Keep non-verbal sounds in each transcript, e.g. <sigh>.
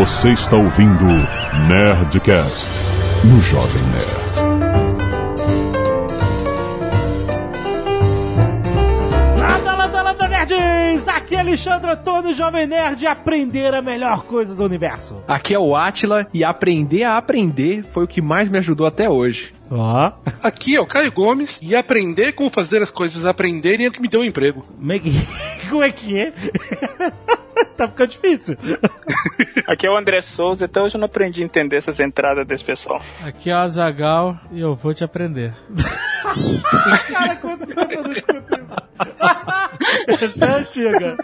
Você está ouvindo Nerdcast no Jovem Nerd. Landa, landa, landa, nerds! Aqui é Alexandre Antônio, Jovem Nerd, aprender a melhor coisa do universo. Aqui é o Atila e aprender a aprender foi o que mais me ajudou até hoje. Ó. Aqui é o Caio Gomes e aprender como fazer as coisas aprenderem é o que me deu um emprego. Como é que, <laughs> como é, que é? Tá ficando difícil. <laughs> Aqui é o André Souza, até hoje eu não aprendi a entender essas entradas desse pessoal. Aqui é o Azagal e eu vou te aprender. <laughs> Cara, quanto tempo eu não? Essa é antiga.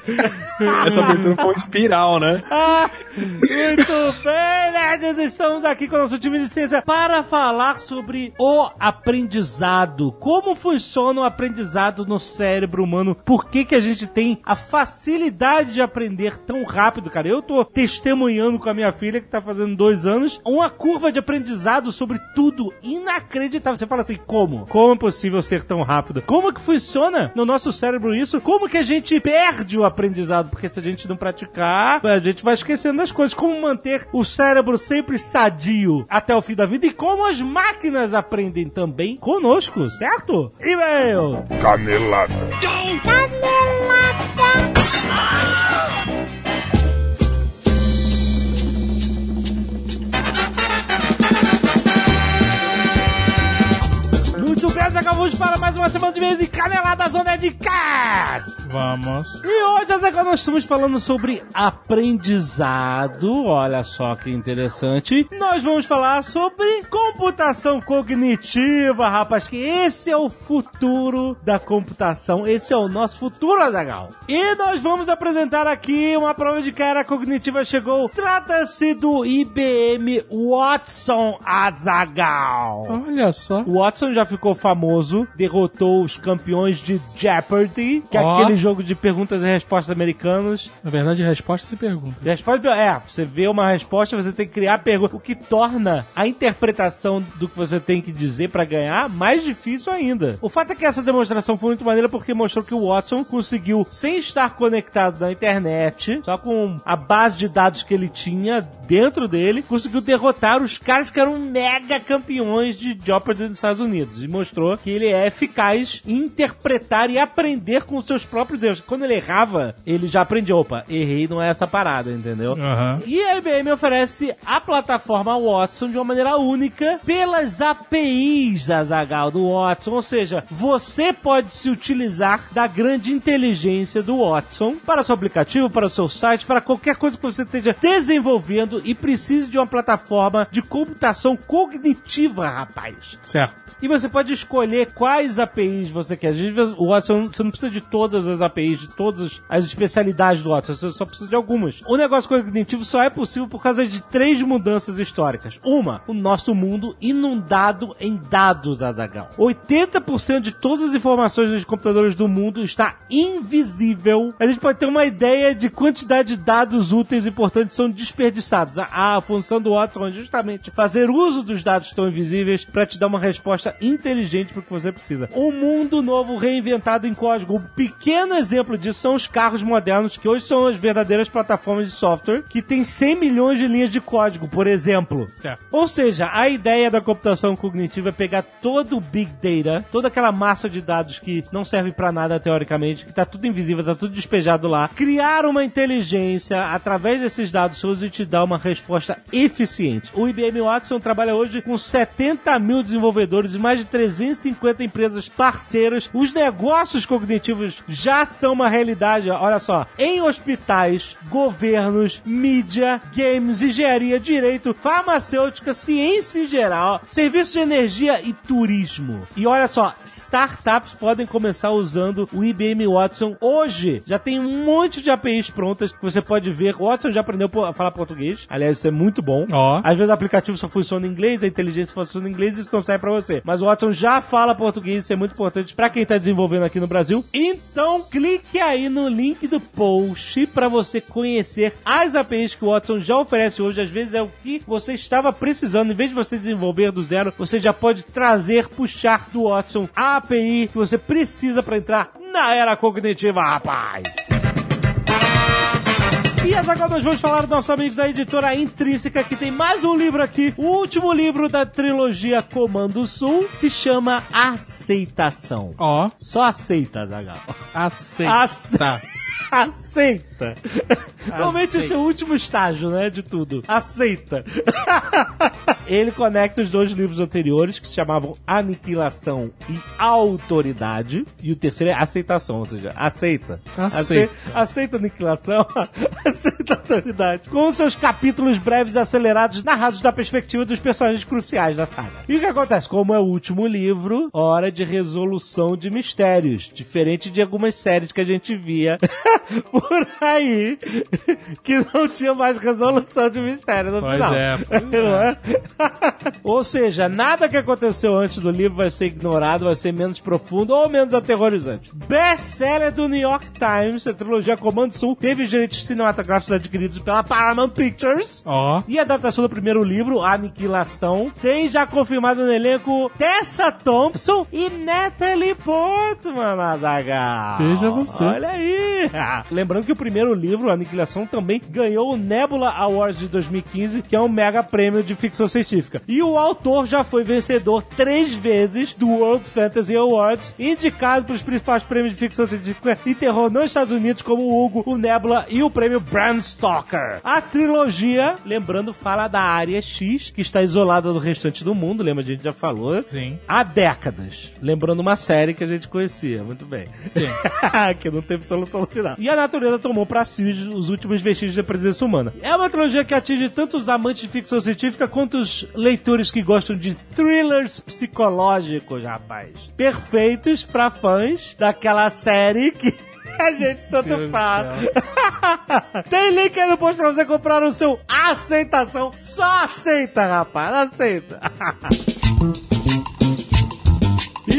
Essa abertura foi um espiral, né? Ah, muito bem, nerds! Estamos aqui com o nosso time de ciência para falar sobre o aprendizado. Como funciona o aprendizado no cérebro humano? Por que, que a gente tem a facilidade de aprender tão rápido, cara? Eu tô testemunhando com a minha filha, que tá fazendo dois anos, uma curva de aprendizado sobre tudo inacreditável. Você fala assim, como? Como é possível ser tão rápido? Como que funciona no nosso cérebro isso? Como que a gente perde o aprendizado? Porque se a gente não praticar, a gente vai esquecendo das coisas. Como manter o cérebro sempre sadio até o fim da vida? E como as máquinas aprendem também conosco, certo? E-mail! Canelada. Muito bem, acabamos para mais uma semana de mês de Caneladas Onda de Cast! Vamos. E hoje, Azaghal, nós estamos falando sobre aprendizado. Olha só que interessante. Nós vamos falar sobre computação cognitiva, rapaz, que esse é o futuro da computação. Esse é o nosso futuro, Azaghal. E nós vamos apresentar aqui uma prova de que a era cognitiva chegou. Trata-se do IBM Watson Azaghal. Olha só. O Watson já ficou famoso, derrotou os campeões de Jeopardy, que é Ó. aquele jogo de perguntas e respostas americanos. Na verdade, resposta se pergunta. Resposta é, você vê uma resposta, você tem que criar pergunta, o que torna a interpretação do que você tem que dizer pra ganhar mais difícil ainda. O fato é que essa demonstração foi muito maneira porque mostrou que o Watson conseguiu, sem estar conectado na internet, só com a base de dados que ele tinha dentro dele, conseguiu derrotar os caras que eram mega campeões de Jeopardy nos Estados Unidos. E mostrou que ele é eficaz em interpretar e aprender com os seus próprios erros. Quando ele errava, ele já aprendia. Opa, errei, não é essa parada, entendeu? Aham. E a IBM oferece a plataforma Watson de uma maneira única pelas APIs, Azagal, do Watson. Ou seja, você pode se utilizar da grande inteligência do Watson para seu aplicativo, para seu site, para qualquer coisa que você esteja desenvolvendo e precise de uma plataforma de computação cognitiva, rapaz. Certo. E você pode escolher quais APIs você quer. Às vezes o Watson, você não precisa de todas as APIs, de todas as especialidades do Watson, você só precisa de algumas. O negócio cognitivo só é possível por causa de três mudanças históricas. Uma, o nosso mundo inundado em dados, Azagal. 80% de todas as informações dos computadores do mundo está invisível. A gente pode ter uma ideia de quantidade de dados úteis e importantes são desperdiçados. A, a função do Watson é justamente fazer uso dos dados estão invisíveis para te dar uma resposta inteligente para o que você precisa. Um mundo novo reinventado em código. Um pequeno exemplo disso são os carros modernos, que hoje são as verdadeiras plataformas de software, que tem 100 milhões de linhas de código, por exemplo. Certo. Ou seja, a ideia da computação cognitiva é pegar todo o big data, toda aquela massa de dados que não serve pra nada teoricamente, que tá tudo invisível, tá tudo despejado lá, criar uma inteligência através desses dados todos e te dar uma resposta eficiente. O IBM Watson trabalha hoje com 70 mil desenvolvedores e mais de 350 empresas parceiras. Os negócios cognitivos já são uma realidade, olha só, em hospitais, governos, mídia, games, engenharia, direito, farmacêutica, ciência em geral, serviços de energia e turismo. E olha só, startups podem começar usando o IBM Watson hoje. Já tem um monte de APIs prontas que você pode ver. O Watson já aprendeu a falar português. Aliás, isso é muito bom. Ó. Às vezes o aplicativo só funciona em inglês, a inteligência funciona em inglês e isso não sai pra você. Mas o Watson já fala português, isso é muito importante pra quem tá desenvolvendo aqui no Brasil. Então, clique aí no link do post pra você conhecer as APIs que o Watson já oferece hoje. Às vezes é o que você estava precisando. Em vez de você desenvolver do zero, você já pode trazer, puxar do Watson a API que você precisa pra entrar na era cognitiva, rapaz. E agora nós vamos falar dos nossos amigos da editora Intrínseca, que tem mais um livro aqui. O último livro da trilogia Comando Sul se chama Aceitação. Ó, Só aceita, Zagal. aceita. Aceita. <laughs> Aceita. Normalmente esse é o último estágio, né, de tudo. Aceita. <laughs> Ele conecta os dois livros anteriores, que se chamavam Aniquilação e Autoridade. E o terceiro é Aceitação, ou seja, aceita. Aceita. Ace- Aceita aniquilação, <laughs> aceita autoridade. Com seus capítulos breves e acelerados, narrados da perspectiva dos personagens cruciais da saga. E o que acontece? Como é o último livro, hora de resolução de mistérios. Diferente de algumas séries que a gente via <laughs> por aí, que não tinha mais resolução de mistério no Pois final. é, pois <laughs> Não é? <laughs> ou seja, nada que aconteceu antes do livro vai ser ignorado, vai ser menos profundo ou menos aterrorizante. Best-seller do New York Times, a trilogia Comando Sul, teve os direitos cinematográficos adquiridos pela Paramount Pictures. Ó, E a adaptação do primeiro livro, Aniquilação, tem já confirmado no elenco Tessa Thompson e Natalie Portman, Azaghal. Veja você. Olha aí. <laughs> Lembrando que o primeiro livro, Aniquilação, também ganhou o Nebula Awards de 2015, que é um mega prêmio de ficção científica. E o autor já foi vencedor três vezes do World Fantasy Awards, indicado para os principais prêmios de ficção científica e terror nos Estados Unidos, como o Hugo, o Nebula e o prêmio Bram Stoker. A trilogia, lembrando, fala da área X, que está isolada do restante do mundo, lembra? A gente já falou. sim. Há décadas. Lembrando uma série que a gente conhecia. Muito bem. Sim. <laughs> que não teve solução no final. E a natureza tomou pra si os últimos vestígios da presença humana. É uma trilogia que atinge tanto os amantes de ficção científica quanto os leitores que gostam de thrillers psicológicos, rapaz. Perfeitos pra fãs daquela série que. <laughs> A gente tanto fala. <laughs> Tem link aí no post pra você comprar o seu aceitação. Só aceita, rapaz. Aceita. <laughs>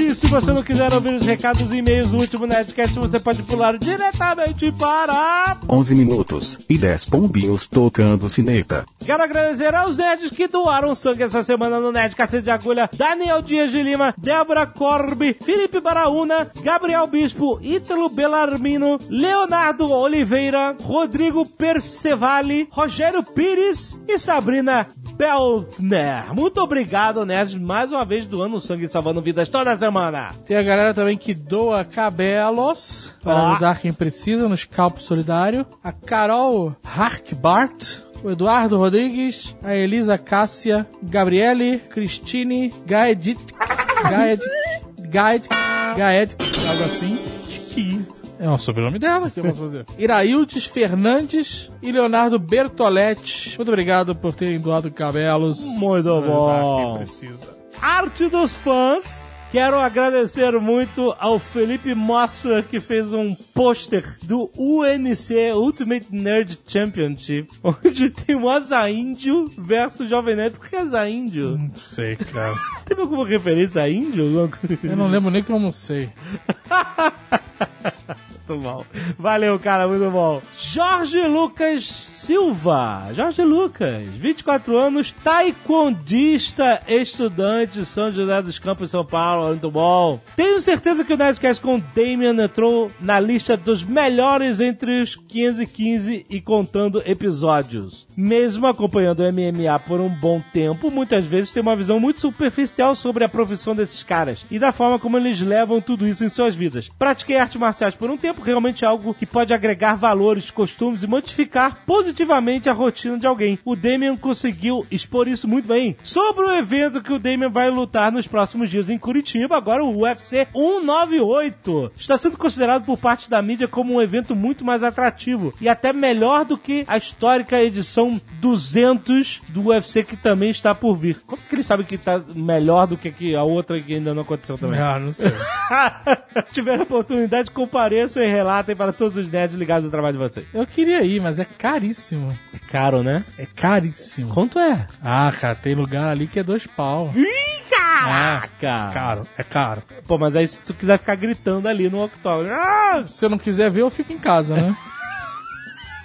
E se você não quiser ouvir os recados e e-mails do último Nerdcast, você pode pular diretamente para... 11 minutos e 10 pombinhos tocando sineta. Quero agradecer aos nerds que doaram sangue essa semana no Nerd Cacete de Agulha, Daniel Dias de Lima, Débora Corbi, Felipe Baraúna, Gabriel Bispo, Ítalo Belarmino, Leonardo Oliveira, Rodrigo Percevale, Rogério Pires e Sabrina Beltner. Muito obrigado, nerds, mais uma vez doando sangue e salvando vidas toda semana. Tem a galera também que doa cabelos para ajudar quem precisa no Scalpo Solidário. A Carol Harkbart. O Eduardo Rodrigues, a Elisa Cássia, Gabriele, Cristine, Gaedit, Gaed, Gaed, Gaed, algo assim. É o sobrenome dela que eu posso fazer. <laughs> Iraildes Fernandes e Leonardo Bertoletti. Muito obrigado por terem doado cabelos. Muito bom. Quem precisa. Arte dos fãs. Quero agradecer muito ao Felipe Mostra que fez um pôster do UNC Ultimate Nerd Championship, <laughs> onde tem o Azaíndio versus Jovem Nerd. Por que Azaíndio? Não sei, cara. <laughs> Teve alguma referência a índio? Eu não lembro nem que eu almocei. Muito bom. Valeu, cara, muito bom. Jorge Lucas Silva. Jorge Lucas, 24 anos, taekwondista, estudante, São José dos Campos, São Paulo. Muito bom. Tenho certeza que o Nerdcast com Damian entrou na lista dos melhores entre os 515 e contando episódios. Mesmo acompanhando o MMA por um bom tempo, muitas vezes tem uma visão muito superficial sobre a profissão desses caras e da forma como eles levam tudo isso em suas vidas. Pratiquei artes marciais por um tempo, realmente é algo que pode agregar valores, costumes e modificar positivamente a rotina de alguém. O Damian conseguiu expor isso muito bem. Sobre o evento que o Damian vai lutar nos próximos dias em Curitiba, agora o UFC 198 está sendo considerado por parte da mídia como um evento muito mais atrativo e até melhor do que a histórica edição 200 do UFC que também está por vir. Como que eles sabem que está melhor do que que a outra que ainda não aconteceu também? Ah, não sei. <laughs> Tiveram oportunidade, compareçam e relatem para todos os nerds ligados ao trabalho de vocês. Eu queria ir, mas é caríssimo. É caro, né? É caríssimo. Quanto é? Ah, cara, tem lugar ali que é dois pau. Ih, caraca! Caro, é caro. Pô, mas aí se tu quiser ficar gritando ali no octógono. Ah! Se eu não quiser ver, eu fico em casa, né? <laughs>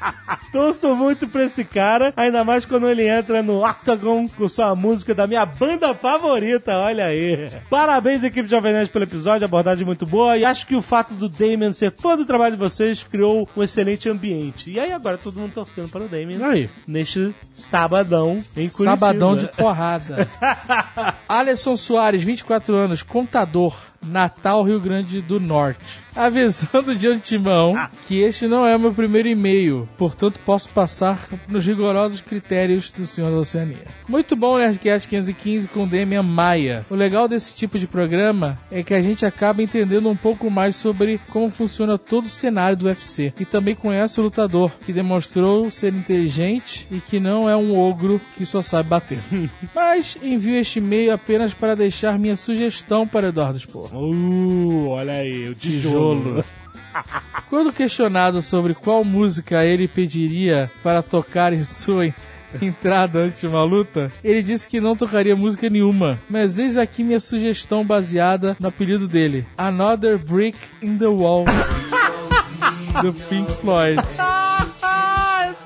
<laughs> Torço muito pra esse cara, ainda mais quando ele entra no Octagon com sua música da minha banda favorita, olha aí. Parabéns, equipe Jovem Nerd, pelo episódio, abordagem muito boa, e acho que o fato do Damien ser fã do trabalho de vocês criou um excelente ambiente. E aí agora todo mundo torcendo para o Damien Aí, neste sabadão em Curitiba. sabadão de porrada. <laughs> Alisson Soares, 24 anos, contador, Natal, Rio Grande do Norte. Avisando de antemão que este não é meu primeiro e-mail, portanto posso passar nos rigorosos critérios do Senhor da Oceania. Muito bom, Nerdcast 515 com Demian Maia. O legal desse tipo de programa é que a gente acaba entendendo um pouco mais sobre como funciona todo o cenário do UFC e também conhece o lutador, que demonstrou ser inteligente e que não é um ogro que só sabe bater. <laughs> Mas envio este e-mail apenas para deixar minha sugestão para Eduardo Spor. Uh, olha aí, o tijolo. <laughs> Quando questionado sobre qual música ele pediria para tocar em sua en- <laughs> entrada antes de uma luta, ele disse que não tocaria música nenhuma. Mas eis aqui minha sugestão baseada no apelido dele: Another Brick in the Wall. <laughs> do Pink Floyd.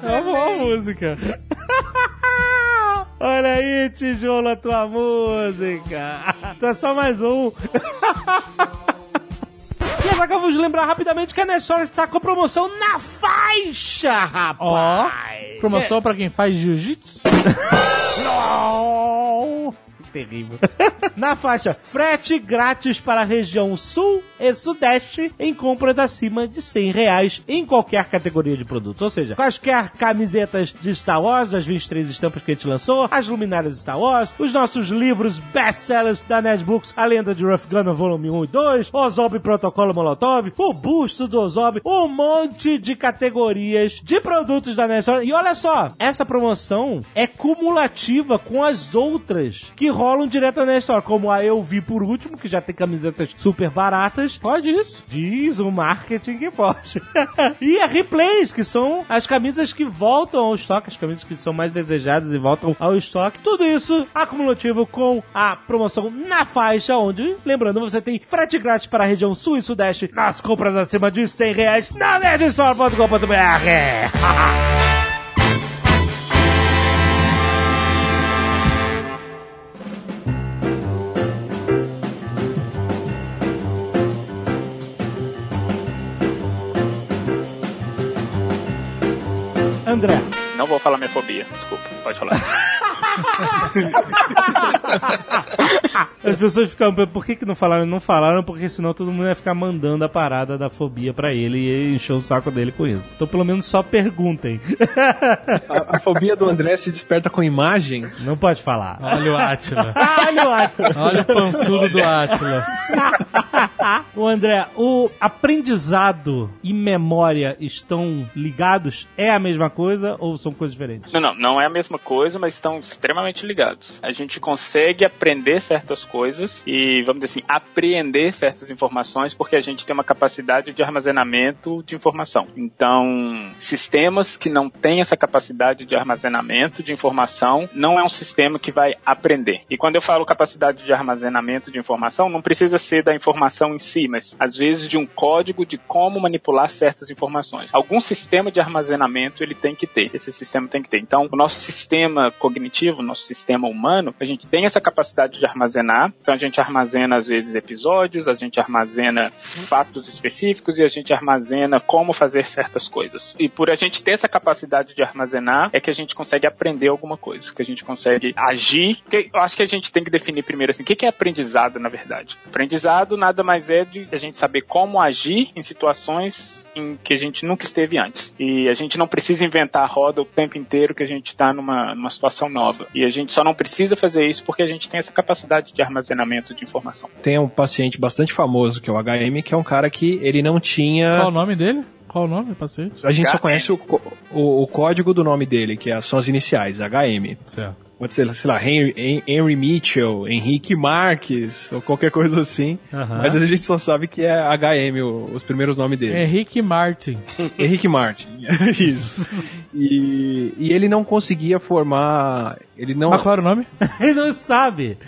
É uma boa música. Olha aí, tijolo, a tua música. Tá só mais um. E agora vou lembrar rapidamente que a Nessora tá com promoção na faixa, rapaz. Promoção pra quem faz jiu-jitsu? <laughs> Terrível. <laughs> Na faixa, frete grátis para a região sul e sudeste em compras acima de 100 reais em qualquer categoria de produto. Ou seja, quaisquer camisetas de Star Wars, as 23 estampas que a gente lançou, as luminárias de Star Wars, os nossos livros best-sellers da Netbooks, A Lenda de Ruff Gunner Volume 1 e 2, Ozob Protocolo Molotov, o busto do Ozob, um monte de categorias de produtos da Nessor. E olha só, essa promoção é cumulativa com as outras que rolam direto na Nessor, como a Eu Vi por último, que já tem camisetas super baratas, Pode isso. Diz o marketing que pode. <laughs> e a replays, que são as camisas que voltam ao estoque, as camisas que são mais desejadas e voltam ao estoque. Tudo isso acumulativo com a promoção na faixa, onde, lembrando, você tem frete grátis para a região sul e sudeste nas compras acima de 100 reais na nerdstore.com.br. <laughs> André. Não vou falar minha fobia, desculpa, pode falar. <laughs> <laughs> As pessoas ficam, por que, que não falaram? Não falaram porque senão todo mundo ia ficar mandando a parada da fobia pra ele e encher o saco dele com isso. Então pelo menos só perguntem. A, a fobia do André se desperta com imagem. Não pode falar. Olha o Atila. <laughs> Olha o Atila. Olha o pançudo do Atila. O André, o aprendizado e memória estão ligados? É a mesma coisa ou são coisas diferentes? Não, não, não é a mesma coisa, mas estão extremamente ligados. A gente consegue aprender certas coisas e, vamos dizer assim, apreender certas informações porque a gente tem uma capacidade de armazenamento de informação. Então, sistemas que não têm essa capacidade de armazenamento de informação não é um sistema que vai aprender. E quando eu falo capacidade de armazenamento de informação, não precisa ser da informação em si, mas às vezes de um código de como manipular certas informações. Algum sistema de armazenamento ele tem que ter. Esse sistema tem que ter. Então, o nosso sistema cognitivo, nosso sistema humano, a gente tem essa capacidade de armazenar. Então, a gente armazena às vezes episódios, a gente armazena fatos específicos e a gente armazena como fazer certas coisas. E por a gente ter essa capacidade de armazenar, é que a gente consegue aprender alguma coisa, que a gente consegue agir. Porque eu acho que a gente tem que definir primeiro assim, o que é aprendizado na verdade. Aprendizado nada mais é de a gente saber como agir em situações em que a gente nunca esteve antes. E a gente não precisa inventar a roda o tempo inteiro que a gente está numa, numa situação nova. E a gente só não precisa fazer isso porque a gente tem essa capacidade de armazenamento de informação. Tem um paciente bastante famoso, que é o HM, que é um cara que ele não tinha. Qual o nome dele? Qual o nome, paciente? A gente só HM. conhece o, o, o código do nome dele, que é- são as iniciais, HM. Certo. Pode ser, sei lá, Henry, Hen- Henry Mitchell, Henrique Marques, ou qualquer coisa assim. Mas a gente só sabe que é HM, o- os primeiros nomes dele. Henrique Martin. Henrique Martin. <laughs> Isso. E, e ele não conseguia formar Ele não. Mas qual era o nome? <laughs> Ele não sabe.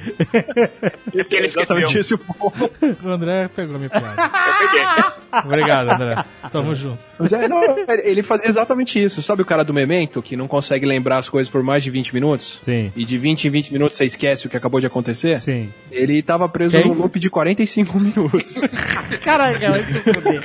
Esse ele exatamente esse o ponto. O André pegou a minha piada. Eu peguei. Obrigado, André. Tamo junto. Mas é, não, ele fazia exatamente isso. Sabe o cara do Memento, que não consegue lembrar as coisas por mais de 20 minutos? Sim. E de 20 em 20 minutos você esquece o que acabou de acontecer? Sim. Ele tava preso Quem? num loop de 45 minutos. <laughs> Caraca, vai se fuder.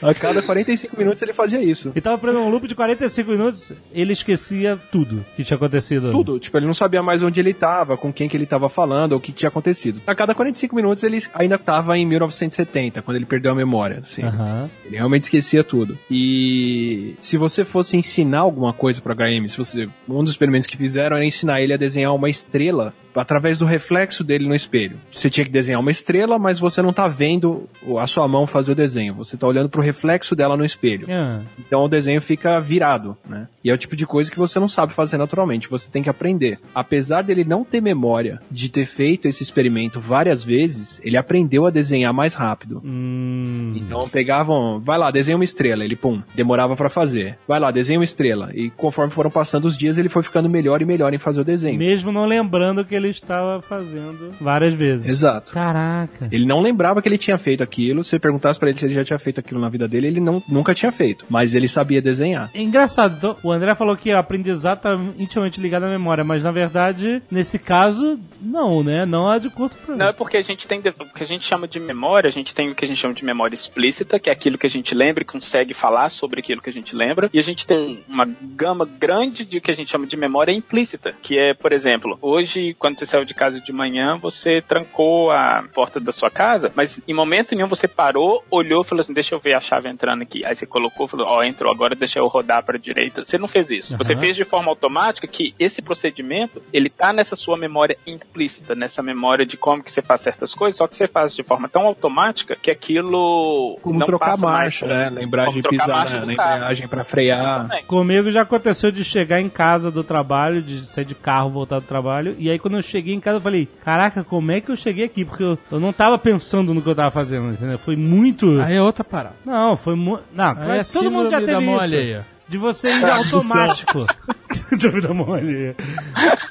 A cada 45 minutos ele fazia isso. Ele tava preso num loop de 45 minutos, ele esquecia tudo que tinha acontecido. Tudo. Tipo, ele não sabia mais onde ele tava, com quem que ele tava falando, ou o que tinha acontecido. A cada 45 minutos ele ainda tava em 1970, quando ele perdeu a memória, assim. Aham. Ele realmente esquecia tudo. E se você fosse ensinar alguma coisa pro HM, se você, um dos experimentos que fizeram era ensinar ele a desenhar uma estrela através do reflexo dele no espelho. Você tinha que desenhar uma estrela, mas você não tá vendo a sua mão fazer o desenho. Você tá olhando pro reflexo dela no espelho. Ah, Então o desenho fica virado, né? E é o tipo de coisa que você não sabe fazer naturalmente, você tem que aprender. Apesar dele não ter memória de ter feito esse experimento várias vezes, ele aprendeu a desenhar mais rápido. hum. Então pegavam, vai lá, desenha uma estrela, ele pum, demorava pra fazer. Vai lá, desenha uma estrela. E conforme foram passando os dias, ele foi ficando melhor e melhor em fazer o desenho. Mesmo não lembrando que ele estava fazendo várias vezes. Exato. Caraca. Ele não lembrava que ele tinha feito aquilo. Se você perguntasse pra ele se ele já tinha feito aquilo na vida dele, ele não, nunca tinha feito. Mas ele sabia desenhar. É engraçado, então, o André falou que o aprendizado tá intimamente ligado à memória, mas na verdade, nesse caso, não, né? Não é de curto prazo. Não, é porque a gente tem o que a gente chama de memória, a gente tem o que a gente chama de memória explícita, que é aquilo que a gente lembra e consegue falar sobre aquilo que a gente lembra, e a gente tem uma gama grande de que a gente chama de memória implícita, que é, por exemplo, hoje, quando você saiu de casa de manhã, você trancou a porta da sua casa, mas em momento nenhum você parou, olhou e falou assim, deixa eu ver a chave entrando aqui. Aí você colocou, falou, ó, entrou, agora deixa eu rodar para direita. Você não fez isso. Você Aham. fez de forma automática que esse procedimento, ele tá nessa sua memória implícita, nessa memória de como que você faz certas coisas, só que você faz de forma tão automática que aquilo Como não trocar passa marcha, mais. né? Lembrar de pisar na, embreagem pra frear. Comigo já aconteceu de chegar em casa do trabalho, de sair de carro, voltar do trabalho, e aí quando eu cheguei em casa eu falei, caraca, como é que eu cheguei aqui? Porque eu, eu não tava pensando no que eu tava fazendo, entendeu? Foi muito... Aí é outra parada. Não, foi muito... Não, é todo mundo já teve isso. alheia. De você ir <laughs> automático. <laughs> Síndrome da mão alheia.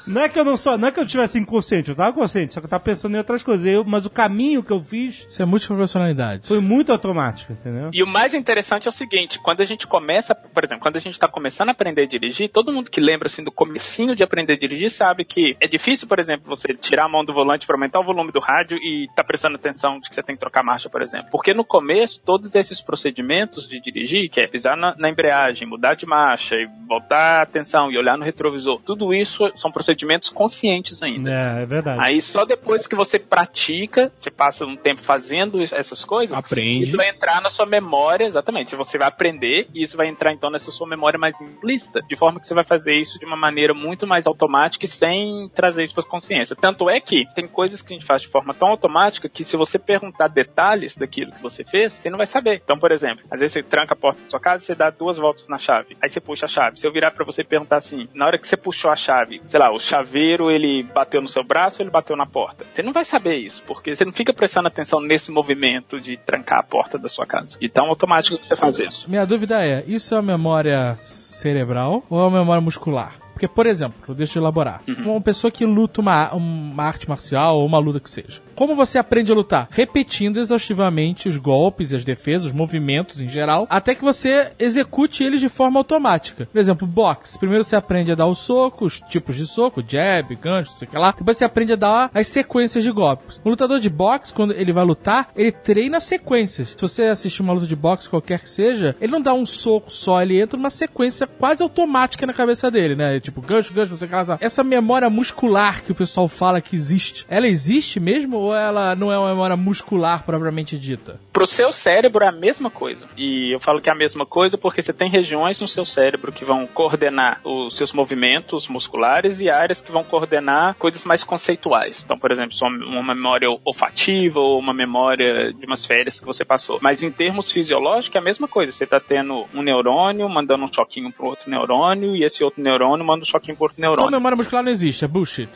Não é que eu não sou, não é que eu tivesse inconsciente, eu tava consciente, só que eu tava pensando em outras coisas. Eu, mas o caminho que eu fiz Isso é multiprofissionalidade. foi muito automático, entendeu? E o mais interessante é o seguinte, quando a gente começa, por exemplo, quando a gente está começando a aprender a dirigir, todo mundo que lembra assim do comecinho de aprender a dirigir sabe que é difícil, por exemplo, você tirar a mão do volante para aumentar o volume do rádio e tá prestando atenção de que você tem que trocar marcha, por exemplo. Porque no começo, todos esses procedimentos de dirigir, que é pisar na, na embreagem, mudar de marcha e voltar a atenção e olhar no retrovisor, tudo isso são procedimentos conscientes ainda. É, é verdade. Aí só depois que você pratica, você passa um tempo fazendo essas coisas, Aprende. isso vai entrar na sua memória, exatamente. Você vai aprender e isso vai entrar então nessa sua memória mais implícita, de forma que você vai fazer isso de uma maneira muito mais automática e sem trazer isso para consciência. Tanto é que tem coisas que a gente faz de forma tão automática que se você perguntar detalhes daquilo que você fez, você não vai saber. Então, por exemplo, às vezes você tranca a porta da sua casa você dá duas voltas na chave. Aí você puxa a chave. Se eu virar para você perguntar assim, na hora que você puxou a chave, sei lá, o chaveiro ele bateu no seu braço ou ele bateu na porta? Você não vai saber isso, porque você não fica prestando atenção nesse movimento de trancar a porta da sua casa. De tão automático que você faz isso. Minha dúvida é, isso é uma memória cerebral ou é uma memória muscular? Porque, por exemplo, deixa eu elaborar. Uhum. Uma pessoa que luta uma, uma arte marcial ou uma luta que seja. Como você aprende a lutar? Repetindo exaustivamente os golpes, as defesas, os movimentos em geral, até que você execute eles de forma automática. Por exemplo, boxe. Primeiro você aprende a dar o soco, os tipos de soco, jab, gancho, sei lá. Depois você aprende a dar as sequências de golpes. O lutador de boxe, quando ele vai lutar, ele treina sequências. Se você assistir uma luta de boxe, qualquer que seja, ele não dá um soco só, ele entra numa sequência quase automática na cabeça dele, né? Tipo, gancho, gancho, não sei o que lá. Essa memória muscular que o pessoal fala que existe, ela existe mesmo ou ela não é uma memória muscular propriamente dita? Pro seu cérebro é a mesma coisa. E eu falo que é a mesma coisa porque você tem regiões no seu cérebro que vão coordenar os seus movimentos musculares e áreas que vão coordenar coisas mais conceituais. Então, por exemplo, uma memória olfativa ou uma memória de umas férias que você passou. Mas em termos fisiológicos é a mesma coisa. Você tá tendo um neurônio mandando um choquinho pro outro neurônio e esse outro neurônio manda no choquinho por Então neurônio. memória muscular não existe, é bullshit.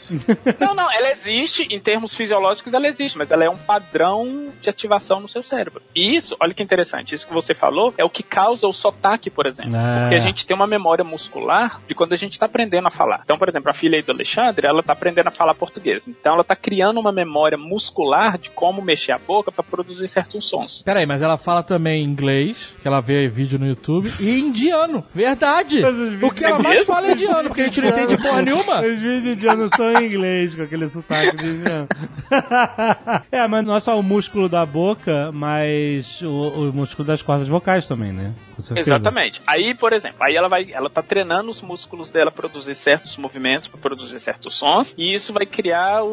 Não, não, ela existe, em termos fisiológicos ela existe, mas ela é um padrão de ativação no seu cérebro. E isso, olha que interessante, isso que você falou é o que causa o sotaque, por exemplo. Ah. Porque a gente tem uma memória muscular de quando a gente está aprendendo a falar. Então, por exemplo, a filha aí do Alexandre, ela está aprendendo a falar português. Então, ela está criando uma memória muscular de como mexer a boca para produzir certos sons. Peraí, mas ela fala também inglês, que ela vê vídeo no YouTube, e indiano. Verdade! O que ela mais fala é indiano, porque a gente não entende porra nenhuma. Os vídeos de ano são em inglês, com aquele sotaque de indiano. <laughs> <laughs> é, mas não é só o músculo da boca, mas o, o músculo das cordas vocais também, né? Exatamente. Aí, por exemplo, aí ela vai, ela tá treinando os músculos dela a produzir certos movimentos, para produzir certos sons, e isso vai criar o,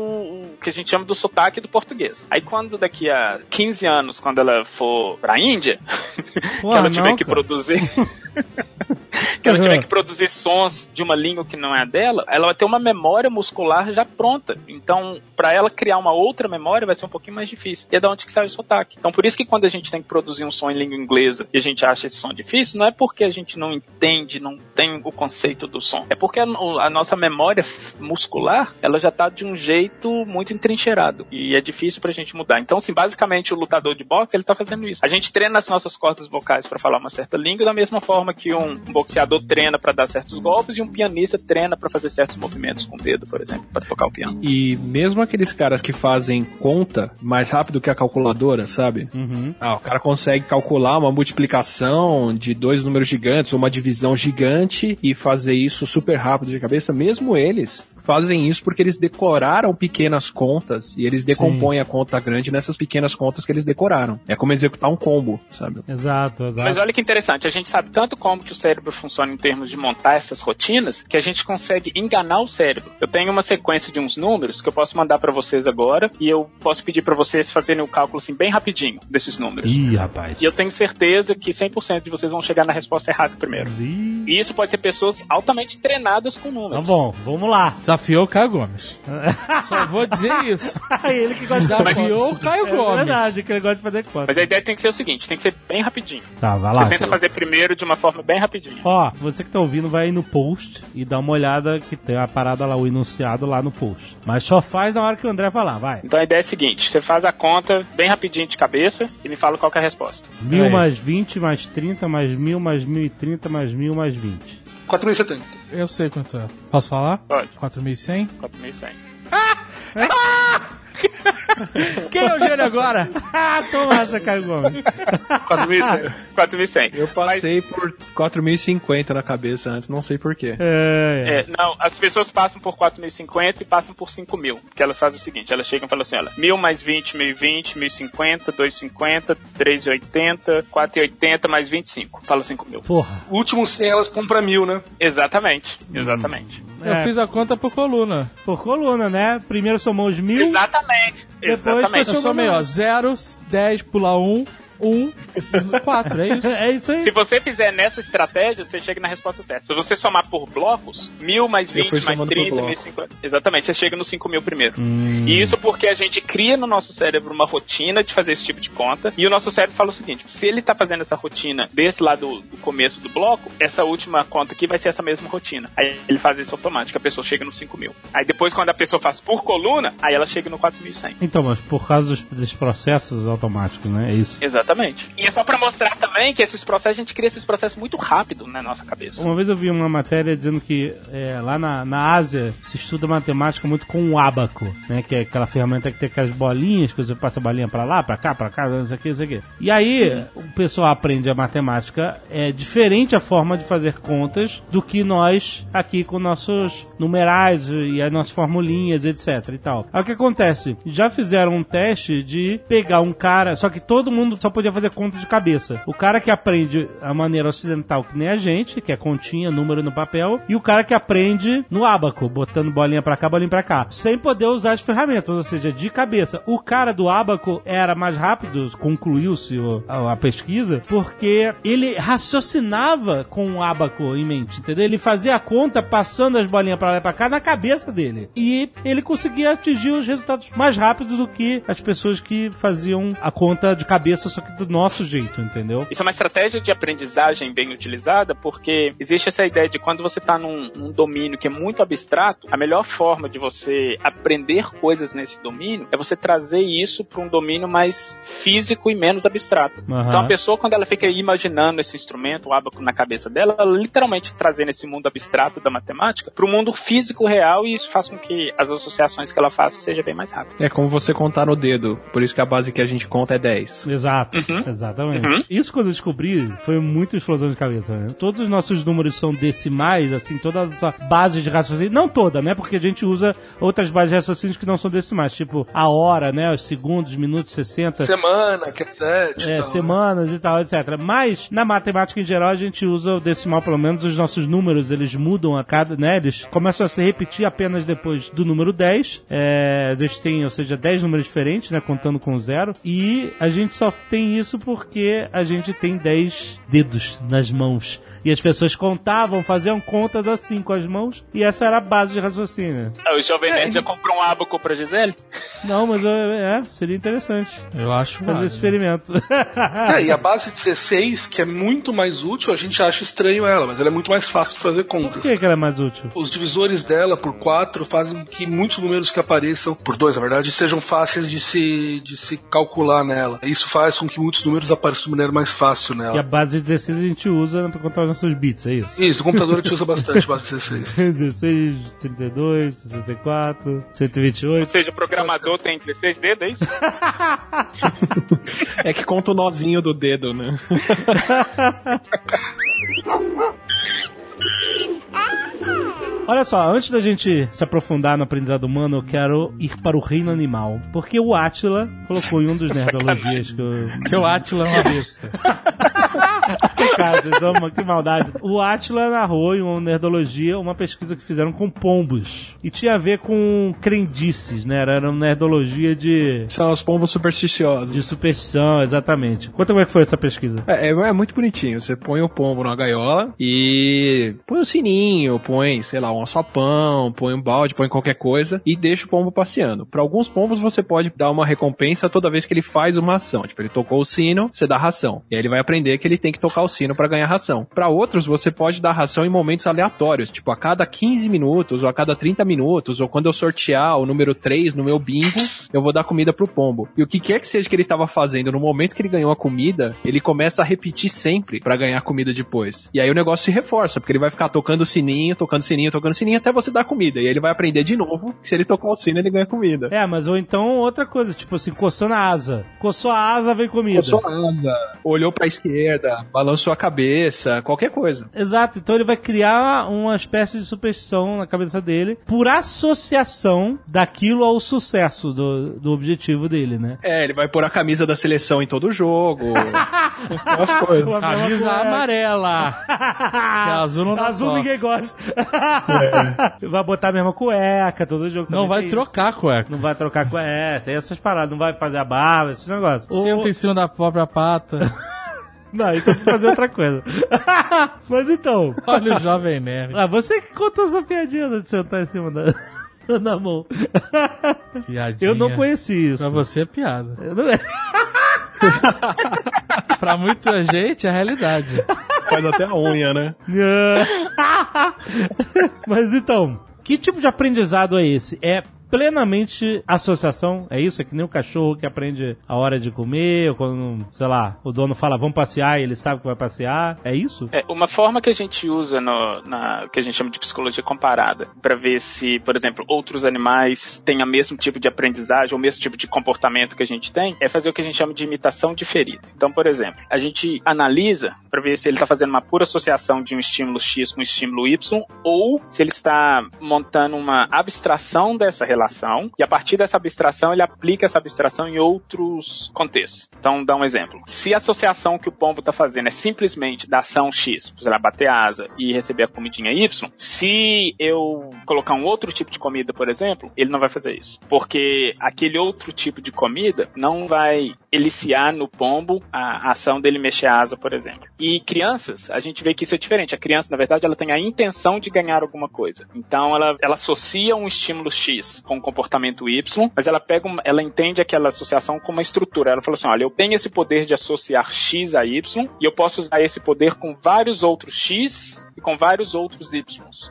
o que a gente chama do sotaque do português. Aí quando daqui a 15 anos, quando ela for pra Índia, <laughs> que ela tiver não, que cara. produzir <laughs> que ela tiver que produzir sons de uma língua que não é a dela, ela vai ter uma memória muscular já pronta. Então, para ela criar uma outra memória vai ser um pouquinho mais difícil. E é da onde que sai o sotaque. Então, por isso que quando a gente tem que produzir um som em língua inglesa e a gente acha esse som difícil, não é porque a gente não entende, não tem o conceito do som. É porque a, a nossa memória muscular, ela já tá de um jeito muito entrincheirado. E é difícil pra gente mudar. Então, assim, basicamente o lutador de boxe, ele tá fazendo isso. A gente treina as nossas cordas vocais para falar uma certa língua da mesma forma que um, um boxeador treina para dar certos golpes e um pianista treina para fazer certos movimentos com o dedo, por exemplo, para tocar o piano. E mesmo aqueles caras que fazem conta mais rápido que a calculadora, sabe? Uhum. Ah, o cara consegue calcular uma multiplicação de dois números gigantes ou uma divisão gigante e fazer isso super rápido de cabeça, mesmo eles fazem isso porque eles decoraram pequenas contas e eles decompõem a conta grande nessas pequenas contas que eles decoraram. É como executar um combo, sabe? Exato, exato. Mas olha que interessante, a gente sabe tanto como que o cérebro funciona em termos de montar essas rotinas, que a gente consegue enganar o cérebro. Eu tenho uma sequência de uns números que eu posso mandar para vocês agora e eu posso pedir para vocês fazerem o cálculo assim bem rapidinho desses números. Ih, rapaz. E eu tenho certeza que 100% de vocês vão chegar na resposta errada primeiro. Ih. E isso pode ser pessoas altamente treinadas com Tá números. bom, vamos lá. Desafiou o Caio Gomes. <laughs> Só vou dizer isso. <laughs> Ele que gosta de Desafiou o Caio É Gomes. verdade, que ele gosta de fazer conta. Mas a ideia tem que ser o seguinte, tem que ser bem rapidinho. Tá, vai lá. Você tenta fazer primeiro de uma forma bem rapidinha. Ó, você que tá ouvindo vai aí no post e dá uma olhada que tem a parada lá, o enunciado lá no post. Mas só faz na hora que o André falar, vai. Então a ideia é a seguinte, você faz a conta bem rapidinho de cabeça e me fala qual que é a resposta. Mil Aí. mais 20 mais 30 mais mil mais 1030 mais mil mais 20. 4.070. Eu sei quanto é. Posso falar? Pode. 4.100? 4.100. <laughs> Quem é o gênio agora? ah, toma essa, Caio Gomes. 4.100. 4.100. <laughs> Eu passei por 4.050 na cabeça antes, não sei porquê. É, é. É, não, as pessoas passam por 4.050 e passam por 5.000. Porque elas fazem o seguinte, elas chegam e falam assim, olha, 1.000 mais 20, 1.020, 1.050, 2.50, 3.80, 4.80 mais 25. Fala 5.000. Porra. O último 100 elas compram mil, né? Exatamente, exatamente. Eu É. fiz a conta por coluna. Por coluna, né? Primeiro somou os mil. Exatamente, Depois exatamente. Eu somei, ó, 0, 10, pula 1, 1, 4, é isso? <laughs> É isso aí. Se você fizer nessa estratégia, você chega na resposta certa. Se você somar por blocos, 1000 mais Eu 20 fui mais 30, bloco. 1050. Exatamente, você chega no 5000 primeiro. Hum. E isso porque a gente cria no nosso cérebro uma rotina de fazer esse tipo de conta. E o nosso cérebro fala o seguinte: se ele tá fazendo essa rotina desse lá do, do começo do bloco, essa última conta aqui vai ser essa mesma rotina. Aí ele faz isso automático, a pessoa chega no 5000. Aí depois, quando a pessoa faz por coluna, aí ela chega no 4100. Então, mas por causa dos, dos processos automáticos, né? É isso. Exatamente. E é só pra mostrar também que esses processos, a gente cria esses processos muito rápido na nossa cabeça. Uma vez eu vi uma matéria dizendo que é, lá na, na Ásia se estuda matemática muito com o ábaco, né? Que é aquela ferramenta que tem aquelas bolinhas, que você passa a bolinha pra lá, pra cá, pra cá, não sei o que, não sei o que. E aí o pessoal aprende a matemática, é diferente a forma de fazer contas do que nós aqui com nossos numerais e as nossas formulinhas, etc e tal. Aí o que acontece? Já fizeram um teste de pegar um cara, só que todo mundo só podia fazer conta de cabeça. O cara que aprende a maneira ocidental, que nem a gente, que é continha, número no papel, e o cara que aprende no ábaco, botando bolinha pra cá, bolinha pra cá, sem poder usar as ferramentas, ou seja, de cabeça. O cara do ábaco era mais rápido, concluiu-se a, pesquisa, porque ele raciocinava com o ábaco em mente, entendeu? Ele fazia a conta passando as bolinhas pra lá e pra cá na cabeça dele. E ele conseguia atingir os resultados mais rápidos do que as pessoas que faziam a conta de cabeça, só que do nosso jeito, entendeu? Isso é uma estratégia de aprendizagem bem utilizada, porque existe essa ideia de quando você está num, num domínio que é muito abstrato, a melhor forma de você aprender coisas nesse domínio é você trazer isso para um domínio mais físico e menos abstrato. Aham. Então a pessoa, quando ela fica imaginando esse instrumento, o abaco na cabeça dela, ela literalmente trazendo esse mundo abstrato da matemática para o mundo físico real e isso faz com que as associações que ela faça seja bem mais rápida. É como você contar no dedo. Por isso que a base que a gente conta é 10. Exato, Uhum. exatamente. Uhum. Isso quando eu descobri foi muito explosão de cabeça. Né? Todos os nossos números são decimais, assim, toda a nossa base de raciocínio, não toda, né? Porque a gente usa outras bases de raciocínio que não são decimais, tipo a hora, né? Os segundos, minutos, 60. Semana, que é sete. É, tal. semanas e tal, etc. Mas, na matemática em geral, a gente usa o decimal, pelo menos os nossos números, eles mudam a cada, né? Eles começam a se repetir apenas depois do número 10. É, a gente tem, ou seja, 10 números diferentes, né? Contando com zero. E a gente só tem isso porque a gente tem 10 dedos nas mãos. E as pessoas contavam, faziam contas assim com as mãos, e essa era a base de raciocínio. Ah, O Jovem Nerd já comprou um abaco pra Gisele? Não, mas é, seria interessante Eu acho fazer esse experimento. É, e a <laughs> base 16, que é muito mais útil, a gente acha estranho ela, mas ela é muito mais fácil de fazer Por contas. que, que ela é mais útil? Os divisores dela por 4 fazem com que muitos números que apareçam, por 2 na verdade, sejam fáceis de se, de se calcular nela. Isso faz com que muitos números apareçam de maneira mais fácil E a nela. base 16 a gente usa pra contar os nossos bits, é isso? Isso, no computador a gente usa bastante base 16. 16, 32, 64, Ou 128. seja, o programador tem 16 dedos, é isso? <laughs> É que conta o nozinho do dedo, né? <laughs> Olha só, antes da gente se aprofundar no aprendizado humano, eu quero ir para o reino animal. Porque o Atila colocou em um dos <laughs> nerdologias que eu. Que o Atila é uma besta. <laughs> Amam, que maldade. O Atila narrou em uma nerdologia uma pesquisa que fizeram com pombos. E tinha a ver com crendices, né? Era uma nerdologia de. São os pombos supersticiosos. De superstição, exatamente. Conta como é que foi essa pesquisa. É, é- é muito bonitinho. Você põe o pombo numa gaiola e põe um sininho, põe, sei lá, um alçapão, põe um balde, põe qualquer coisa e deixa o pombo passeando. Para alguns pombos você pode dar uma recompensa toda vez que ele faz uma ação. Tipo, ele tocou o sino, você dá ração. E aí ele vai aprender que ele tem que tocar o sino para ganhar ração. Para outros você pode dar ração em momentos aleatórios, tipo a cada 15 minutos ou a cada 30 minutos, ou quando eu sortear o número 3 no meu bingo, eu vou dar comida pro pombo. E o que quer que seja que ele tava fazendo no momento que ele ganhou a comida, ele começa a repetir sempre pra ganhar comida depois. E aí o negócio se reforça, porque ele vai ficar tocando sininho, tocando sininho, tocando sininho até você dar comida. E aí ele vai aprender de novo que se ele tocar o sino, ele ganha comida. É, mas ou então outra coisa, tipo assim, coçando a asa. Coçou a asa, vem comida. Coçou a asa, olhou pra esquerda, balançou a cabeça, qualquer coisa. Exato, então ele vai criar uma espécie de superstição na cabeça dele por associação daquilo ao sucesso do, do objetivo dele, né? É, ele vai pôr a camisa da seleção em todo jogo. <laughs> Aquelas coisas. Camisa amarela. <laughs> Que azul não dá Azul ninguém gosta. Vai botar a mesma cueca, todo jogo. Não vai trocar a cueca. isso. Não vai trocar cueca. É, tem essas paradas. Não vai fazer a barba, esses negócios. Senta em cima da própria pata. <laughs> Não, então que fazer outra coisa. <laughs> Mas então. Olha o jovem nerd. Ah, você que contou essa piadinha de sentar em cima da, <laughs> da mão. Piadinha. Eu não conheci isso. Pra você é piada. Eu não- <laughs> Pra muita gente é realidade. Faz até a unha, né? Mas então, que tipo de aprendizado é esse? É plenamente associação, é isso? É que nem o cachorro que aprende a hora de comer, ou quando, sei lá, o dono fala vamos passear e ele sabe que vai passear, é isso? É, uma forma que a gente usa no, na que a gente chama de psicologia comparada, para ver se, por exemplo, outros animais têm o mesmo tipo de aprendizagem ou o mesmo tipo de comportamento que a gente tem, é fazer o que a gente chama de imitação diferida. Então, por exemplo, a gente analisa para ver se ele está fazendo uma pura associação de um estímulo X com um estímulo Y ou se ele está montando uma abstração dessa relação e a partir dessa abstração ele aplica essa abstração em outros contextos. Então, dá um exemplo. Se a associação que o pombo está fazendo é simplesmente da ação X, sei lá, bater asa e receber a comidinha Y, se eu colocar um outro tipo de comida, por exemplo, ele não vai fazer isso. Porque aquele outro tipo de comida não vai eliciar no pombo a ação dele mexer a asa, por exemplo. E crianças, a gente vê que isso é diferente. A criança, na verdade, ela tem a intenção de ganhar alguma coisa. Então, ela, ela associa um estímulo X com comportamento Y, mas ela pega, uma- ela entende aquela associação como uma estrutura. Ela fala assim, olha, eu tenho esse poder de associar X a Y e eu posso usar esse poder com vários outros X e com vários outros Y.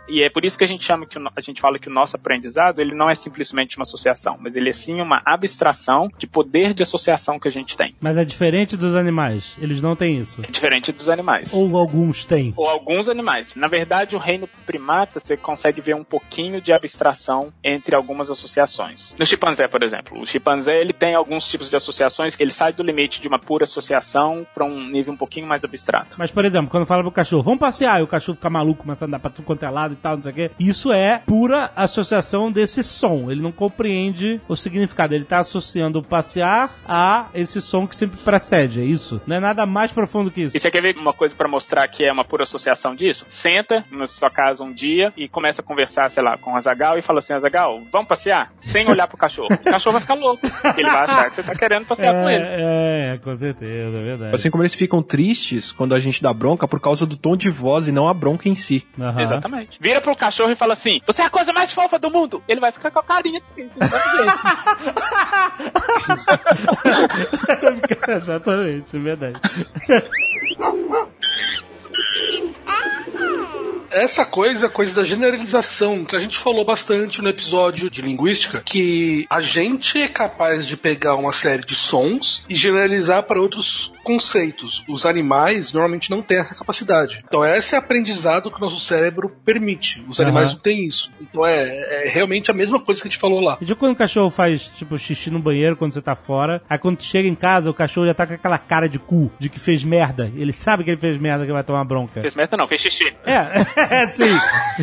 E é por isso que a gente chama que o a gente fala que o nosso aprendizado ele não é simplesmente uma associação, mas ele é sim uma abstração de poder de associação que a gente tem. Mas é diferente dos animais. Eles não têm isso. É diferente dos animais. Ou alguns têm. ou alguns animais. Na verdade, o reino primata você consegue ver um pouquinho de abstração entre algumas associações. No chimpanzé, por exemplo, o chimpanzé ele tem alguns tipos de associações que ele sai do limite de uma pura associação para um nível um pouquinho mais abstrato. Mas, por exemplo, quando fala pro cachorro, vamos passear, e o cachorro fica maluco, começa a andar pra tudo quanto é lado e tal, não sei o quê. Isso é pura associação desse som. Ele não compreende o significado. Ele tá associando o passear a esse som que sempre precede. É isso. Não é nada mais profundo que isso. E você quer ver uma coisa para mostrar que é uma pura associação disso? Senta na sua casa um dia e começa a conversar, sei lá, com o Azagal e fala assim: Azagal, vamos passear? Sem olhar pro cachorro. O cachorro vai ficar louco. Ele vai achar que você tá querendo passear com ele. É, é, com certeza, é verdade. Assim como eles ficam tristes quando a gente dá bronca por causa do tom de voz e não a bronca em si. Aham. Exatamente. Vira pro cachorro e fala assim: Você é a coisa mais fofa do mundo. Ele vai ficar com a carinha. <laughs> Exatamente, é verdade. Essa coisa é coisa da generalização, que a gente falou bastante no episódio de linguística, que a gente é capaz de pegar uma série de sons e generalizar para outros conceitos. Os animais normalmente não têm essa capacidade. Então esse é aprendizado que o nosso cérebro permite. Os animais Aham. não têm isso. Então é, é realmente a mesma coisa que a gente falou lá. De quando o cachorro faz, tipo, xixi no banheiro quando você tá fora, aí quando tu chega em casa, o cachorro já tá com aquela cara de cu, de que fez merda. Ele sabe que ele fez merda, que vai tomar bronca. Fez merda não, fez xixi. É, <laughs> sim.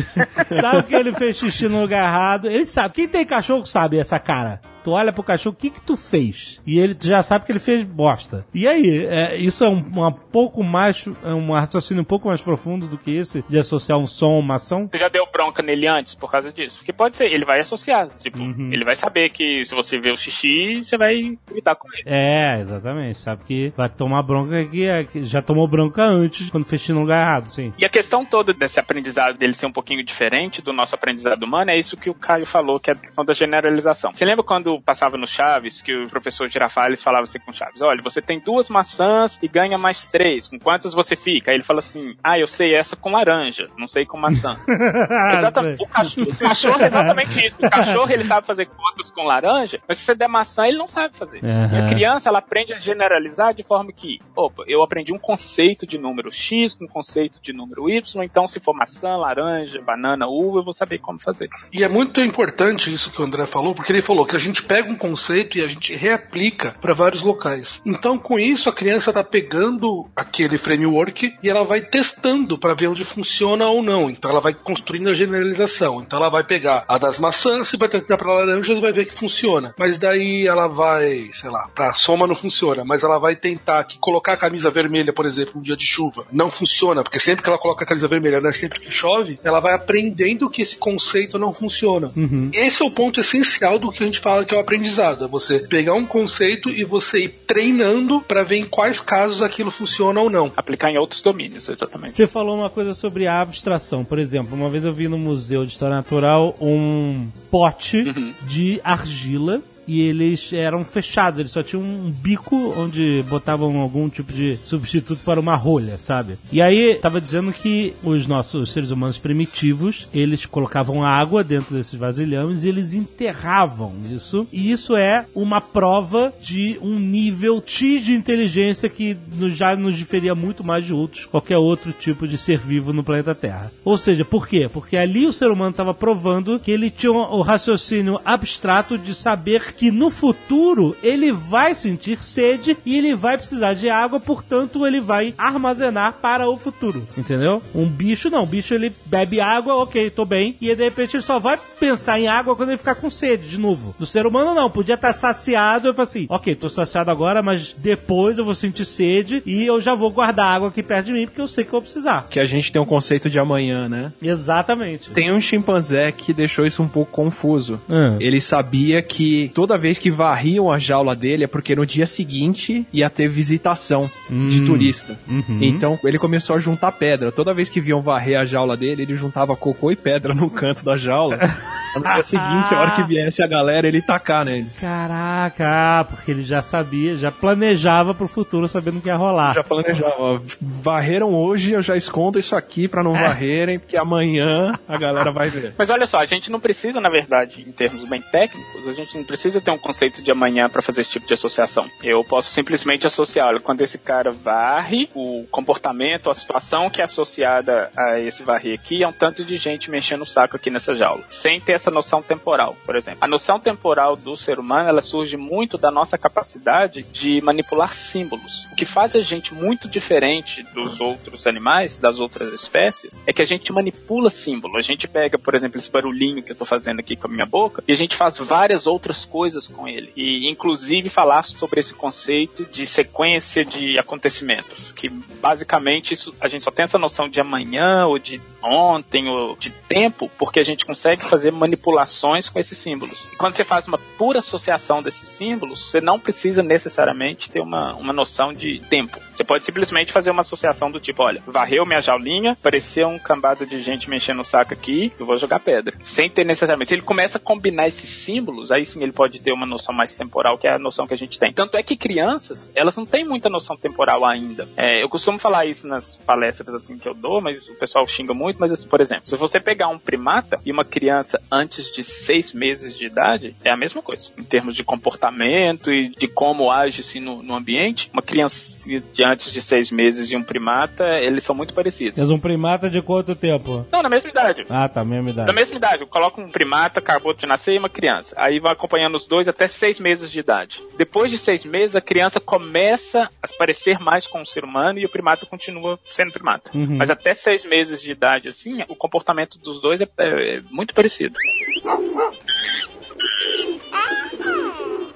<laughs> sabe que ele fez xixi no lugar errado. Ele sabe. Quem tem cachorro sabe essa cara. Tu olha pro cachorro, o que que tu fez? E ele já sabe que ele fez bosta. E aí, é, isso é um, um pouco mais, é um raciocínio um pouco mais profundo do que esse, de associar um som a uma ação? Você já deu bronca nele antes por causa disso? Porque pode ser, ele vai associar. Tipo, Uhum. ele vai saber que se você vê o xixi, você vai gritar com ele. É, exatamente. Sabe que vai tomar bronca que, é, que já tomou bronca antes, quando fez no lugar errado, sim. E a questão toda desse aprendizado dele ser um pouquinho diferente do nosso aprendizado humano é isso que o Caio falou, que é a questão da generalização. Você lembra quando passava no Chaves, que o professor Girafales falava assim com o Chaves, olha, você tem duas maçãs e ganha mais três, com quantas você fica? Aí ele fala assim, ah, eu sei essa com laranja, não sei com maçã. <laughs> Exatamente. O cachorro, o cachorro é exatamente isso. O cachorro ele sabe fazer contas com laranja, mas se você der maçã, ele não sabe fazer. Aham. E a criança ela aprende a generalizar de forma que, opa, eu aprendi um conceito de número X com um conceito de número Y, então se for maçã, laranja, banana, uva, eu vou saber como fazer. E é muito importante isso que o André falou, porque ele falou que a gente pega um conceito e a gente reaplica para vários locais. Então, com isso, a criança tá pegando aquele framework e ela vai testando para ver onde funciona ou não. Então, ela vai construindo a generalização. Então, ela vai pegar a das maçãs e vai tentar para laranjas e vai ver que funciona. Mas daí ela vai, sei lá, para soma não funciona, mas ela vai tentar que colocar a camisa vermelha, por exemplo, um dia de chuva, não funciona, porque sempre que ela coloca a camisa vermelha, não é sempre que chove, ela vai aprendendo que esse conceito não funciona. Esse é o ponto essencial do que a gente fala que é o aprendizado. É você pegar um conceito e você ir treinando para ver em quais casos aquilo funciona ou não. Aplicar em outros domínios, exatamente. Você falou uma coisa sobre a abstração. Por exemplo, uma vez eu vi no Museu de História Natural um pote de argila. E eles eram fechados, eles só tinham um bico onde botavam algum tipo de substituto para uma rolha, sabe? E aí tava dizendo que os nossos seres humanos primitivos, eles colocavam água dentro desses vasilhames e eles enterravam isso. E isso é uma prova de um nível X de inteligência que já nos diferia muito mais de outros, qualquer outro tipo de ser vivo no planeta Terra. Ou seja, por quê? Porque ali o ser humano estava provando que ele tinha o raciocínio abstrato de saber que no futuro ele vai sentir sede e ele vai precisar de água, portanto ele vai armazenar para o futuro, entendeu? Um bicho não, o bicho ele bebe água, ok, tô bem, e aí, de repente ele só vai pensar em água quando ele ficar com sede de novo. Do ser humano não, podia estar saciado, eu falo assim, ok, tô saciado agora, mas depois eu vou sentir sede e eu já vou guardar água aqui perto de mim porque eu sei que eu vou precisar. Que a gente tem um conceito de amanhã, né? Exatamente. Tem um chimpanzé que deixou isso um pouco confuso. Ah. Ele sabia que toda vez que varriam a jaula dele é porque no dia seguinte ia ter visitação de turista. Então ele começou a juntar pedra. Toda vez que viam varrer a jaula dele, ele juntava cocô e pedra no canto da jaula. <laughs> No dia seguinte, a hora que viesse a galera, ele tacar neles. Caraca, porque ele já sabia, já planejava pro futuro sabendo que ia rolar. Já planejava, varreram hoje, eu já escondo isso aqui pra não varrerem, porque amanhã a galera vai ver. Mas olha só, a gente não precisa, na verdade, em termos bem técnicos, a gente não precisa ter um conceito de amanhã para fazer esse tipo de associação. Eu posso simplesmente associar, olha, quando esse cara varre, o comportamento, a situação que é associada a esse varrer aqui é um tanto de gente mexendo o saco aqui nessa jaula, sem ter essa noção temporal, por exemplo. A noção temporal do ser humano, ela surge muito da nossa capacidade de manipular símbolos. O que faz a gente muito diferente dos outros animais, das outras espécies, é que a gente manipula símbolo. A gente pega, por exemplo, esse barulhinho que eu tô fazendo aqui com a minha boca e a gente faz várias outras coisas com ele. E inclusive falar sobre esse conceito de sequência de acontecimentos, que basicamente isso, a gente só tem essa noção de amanhã ou de ontem ou de tempo porque a gente consegue fazer manipulações com esses símbolos. E quando você faz uma pura associação desses símbolos, você não precisa necessariamente ter uma, uma noção de tempo. Você pode simplesmente fazer uma associação do tipo, olha, varreu minha jaulinha, apareceu um cambado de gente mexendo o saco aqui, eu vou jogar pedra. Sem ter necessariamente. Se ele começa a combinar esses símbolos, aí sim ele pode ter uma noção mais temporal, que é a noção que a gente tem. Tanto é que crianças, elas não têm muita noção temporal ainda. É, eu costumo falar isso nas palestras assim que eu dou, mas o pessoal xinga muito, mas assim, por exemplo, se você pegar um primata e uma criança antes de seis meses de idade, é a mesma coisa. Em termos de comportamento e de como age-se no, no ambiente, uma criança de antes de seis meses e um primata, eles são muito parecidos. Mas um primata de quanto tempo? Não, na mesma idade. Ah, tá, mesma idade. Da mesma idade, coloca um primata, acabou de nascer, e uma criança. Aí vai acompanhando os dois até seis meses de idade. Depois de seis meses, a criança começa a parecer mais com o ser humano e o primata continua sendo primata. Uhum. Mas até seis meses de idade, assim, o comportamento dos dois é, é- é muito parecido.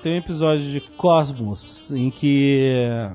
Tem um episódio de Cosmos em que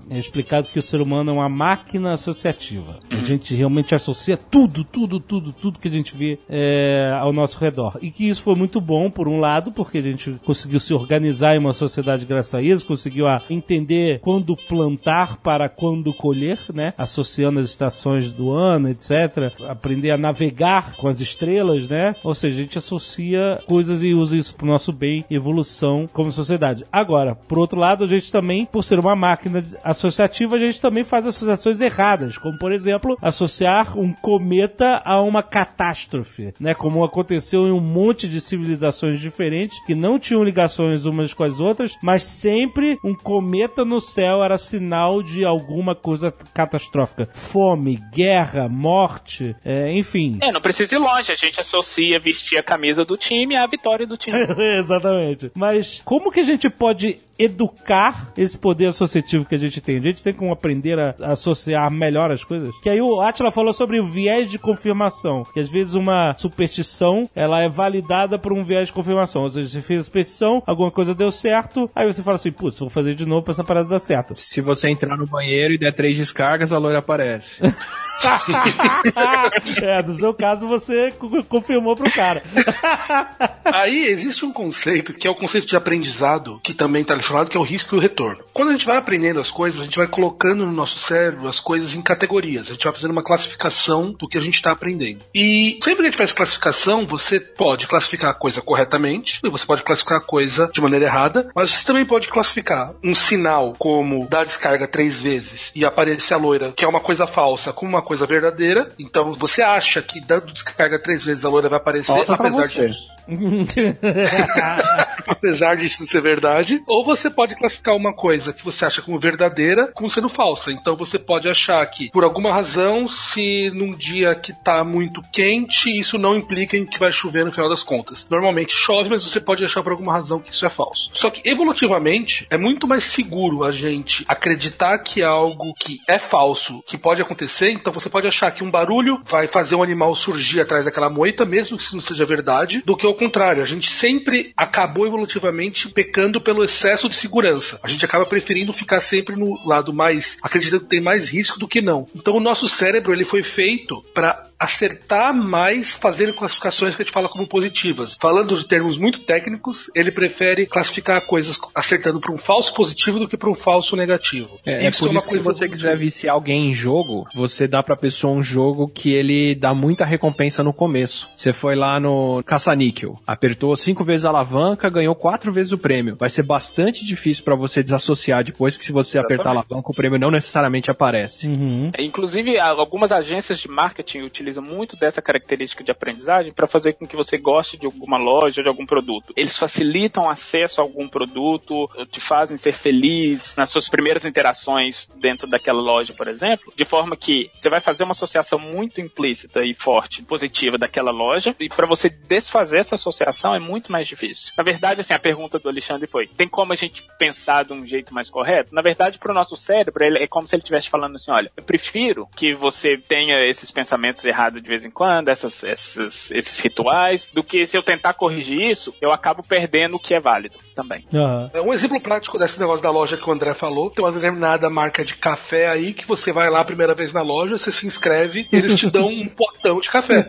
é explicado que o ser humano é uma máquina associativa. A gente realmente associa tudo, tudo, tudo, tudo que a gente vê é, ao nosso redor. E que isso foi muito bom, por um lado, porque a gente conseguiu se organizar em uma sociedade graças a isso, conseguiu a entender quando plantar para quando colher, né? Associando as estações do ano, etc. Aprender a navegar com as estrelas, né? Ou seja, a gente associa coisas e usa isso pro nosso bem evolução como sociedade. Agora, por outro lado, a gente também, por ser uma máquina associativa, a gente também faz associações erradas, como por exemplo, associar um cometa a uma catástrofe, né? Como aconteceu em um monte de civilizações diferentes que não tinham ligações umas com as outras, mas sempre um cometa no céu era sinal de alguma coisa catastrófica. Fome, guerra, morte, é, enfim. É, não precisa ir longe, a gente associa vestir a camisa do time à vitória do time. <laughs> Exatamente. Mas como que a gente pode educar esse poder associativo que a gente tem? A gente tem como aprender a, a associar melhor as coisas? Que aí o Atila falou sobre o viés de confirmação, que às vezes uma superstição, ela é validada por um viés de confirmação. Ou seja, você fez a superstição, alguma coisa deu certo, aí você fala assim, putz, vou fazer de novo pra essa parada dar certo. Se você entrar no banheiro e der três descargas, a loira aparece. <laughs> <laughs> é, no seu caso você co- confirmou pro cara. <laughs> Aí existe um conceito que é o conceito de aprendizado, que também está relacionado, que é o risco e o retorno. Quando a gente vai aprendendo as coisas, a gente vai colocando no nosso cérebro as coisas em categorias. A gente vai fazendo uma classificação do que a gente está aprendendo. E sempre que a gente faz classificação, você pode classificar a coisa corretamente, e você pode classificar a coisa de maneira errada, mas você também pode classificar um sinal como dar descarga três vezes e aparecer a loira, que é uma coisa falsa, como uma coisa verdadeira. Então você acha que dando descarga três vezes a loira vai aparecer, pra apesar de <laughs> apesar disso não ser verdade, ou você pode classificar uma coisa que você acha como verdadeira como sendo falsa. Então você pode achar que, por alguma razão, se num dia que tá muito quente, isso não implica em que vai chover no final das contas. Normalmente chove, mas você pode achar por alguma razão que isso é falso. Só que evolutivamente é muito mais seguro a gente acreditar que é algo que é falso, que pode acontecer, então você pode achar que um barulho vai fazer um animal surgir atrás daquela moita, mesmo que isso não seja verdade, do que ao contrário. A gente sempre acabou evolutivamente pecando pelo excesso de segurança. A gente acaba preferindo ficar sempre no lado mais acreditando que tem mais risco do que não. Então o nosso cérebro ele foi feito para acertar mais fazendo classificações que a gente fala como positivas. Falando de termos muito técnicos, ele prefere classificar coisas acertando para um falso positivo do que para um falso negativo. É, é por isso que se você quiser viciar alguém em jogo, você dá pra pessoa um jogo que ele dá muita recompensa no começo. Você foi lá no caça-níquel, apertou cinco vezes a alavanca, ganhou quatro vezes o prêmio. Vai ser bastante difícil pra você desassociar depois que se você apertar a alavanca, o prêmio não necessariamente aparece. Uhum. É, Inclusive, a- algumas agências de marketing utilizam muito dessa característica de aprendizagem para fazer com que você goste de alguma loja, de algum produto. Eles facilitam acesso a algum produto, te fazem ser feliz nas suas primeiras interações dentro daquela loja, por exemplo, de forma que você vai fazer uma associação muito implícita e forte, positiva daquela loja, e para você desfazer essa associação é muito mais difícil. Na verdade, assim, a pergunta do Alexandre foi: tem como a gente pensar de um jeito mais correto? Na verdade, para o nosso cérebro, é como se ele estivesse falando assim: olha, eu prefiro que você tenha esses pensamentos errados de vez em quando, essas, essas- esses rituais, do que se eu tentar corrigir isso, eu acabo perdendo o que é válido também. É Um exemplo prático desse negócio da loja que o André falou, tem uma determinada marca de café aí que você vai lá a primeira vez na loja, você se inscreve e eles te dão um <laughs> potão de café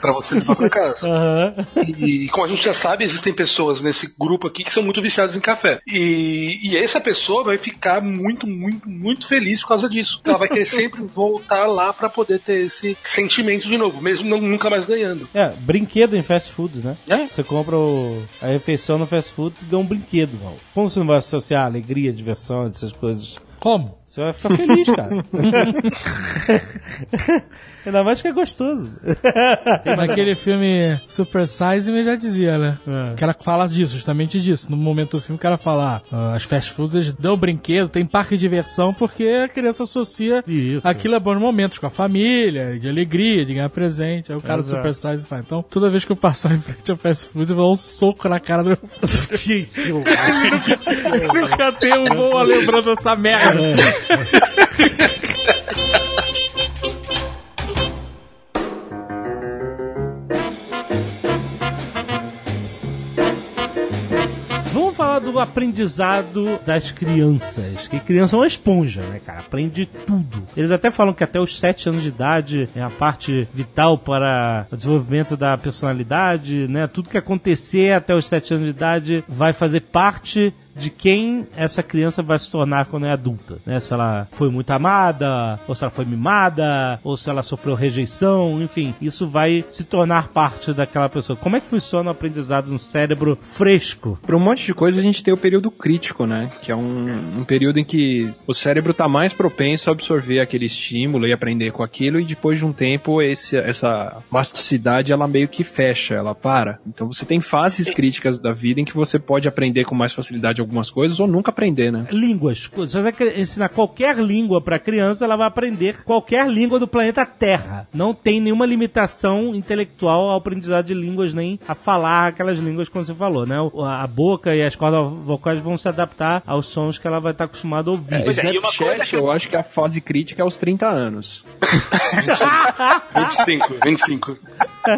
pra você levar pra casa. Aham. E como a gente já sabe, existem pessoas nesse grupo aqui que são muito viciadas em café. E, e essa pessoa vai ficar muito, muito, muito feliz por causa disso. Ela vai querer sempre voltar lá pra poder ter esse sentimento de novo, mesmo não- nunca mais ganhando. É, brinquedo em fast food, né? É. Você compra o- a refeição no fast food e ganha um brinquedo, mano. Como você não vai associar alegria, diversão, essas coisas? Como? Você vai ficar feliz, cara. <laughs> Ainda mais que é gostoso. Naquele filme Super Size Me já dizia, né? É. Que ela fala disso, justamente disso. No momento do filme que ela fala, ah, as fast foods dão brinquedo, tem parque de diversão, porque a criança associa Isso. aquilo a bons momentos com a família, de alegria, de ganhar presente. Aí o cara do. Super Size fala, então toda vez que eu passar em frente ao fast food, eu vou dar um soco na cara do meu filho. <laughs> <laughs> Nunca tenho um boa lembrando dessa merda. Vamos falar do aprendizado das crianças. Que criança é uma esponja, né, cara? Aprende tudo. Eles até falam que até os 7 anos de idade é a parte vital para o desenvolvimento da personalidade, né? Tudo que acontecer até os 7 anos de idade vai fazer parte de quem essa criança vai se tornar quando é adulta, né? Se ela foi muito amada, ou se ela foi mimada, ou se ela sofreu rejeição, enfim, isso vai se tornar parte daquela pessoa. Como é que funciona o aprendizado no cérebro fresco? Para um monte de coisa a gente tem o período crítico, né? Que é um, um período em que o cérebro está mais propenso a absorver aquele estímulo e aprender com aquilo, e depois de um tempo esse, essa plasticidade ela meio que fecha, ela para. Então você tem fases críticas da vida em que você pode aprender com mais facilidade algumas coisas ou nunca aprender, né? Línguas. Se você ensinar qualquer língua para criança, ela vai aprender qualquer língua do planeta Terra. Não tem nenhuma limitação intelectual ao aprendizado de línguas, nem a falar aquelas línguas como você falou, né? A boca e as cordas vocais vão se adaptar aos sons que ela vai estar acostumada a ouvir. É, uma Snapchat, coisa que- eu acho que a fase crítica é aos 30 anos. <laughs> 25, 25.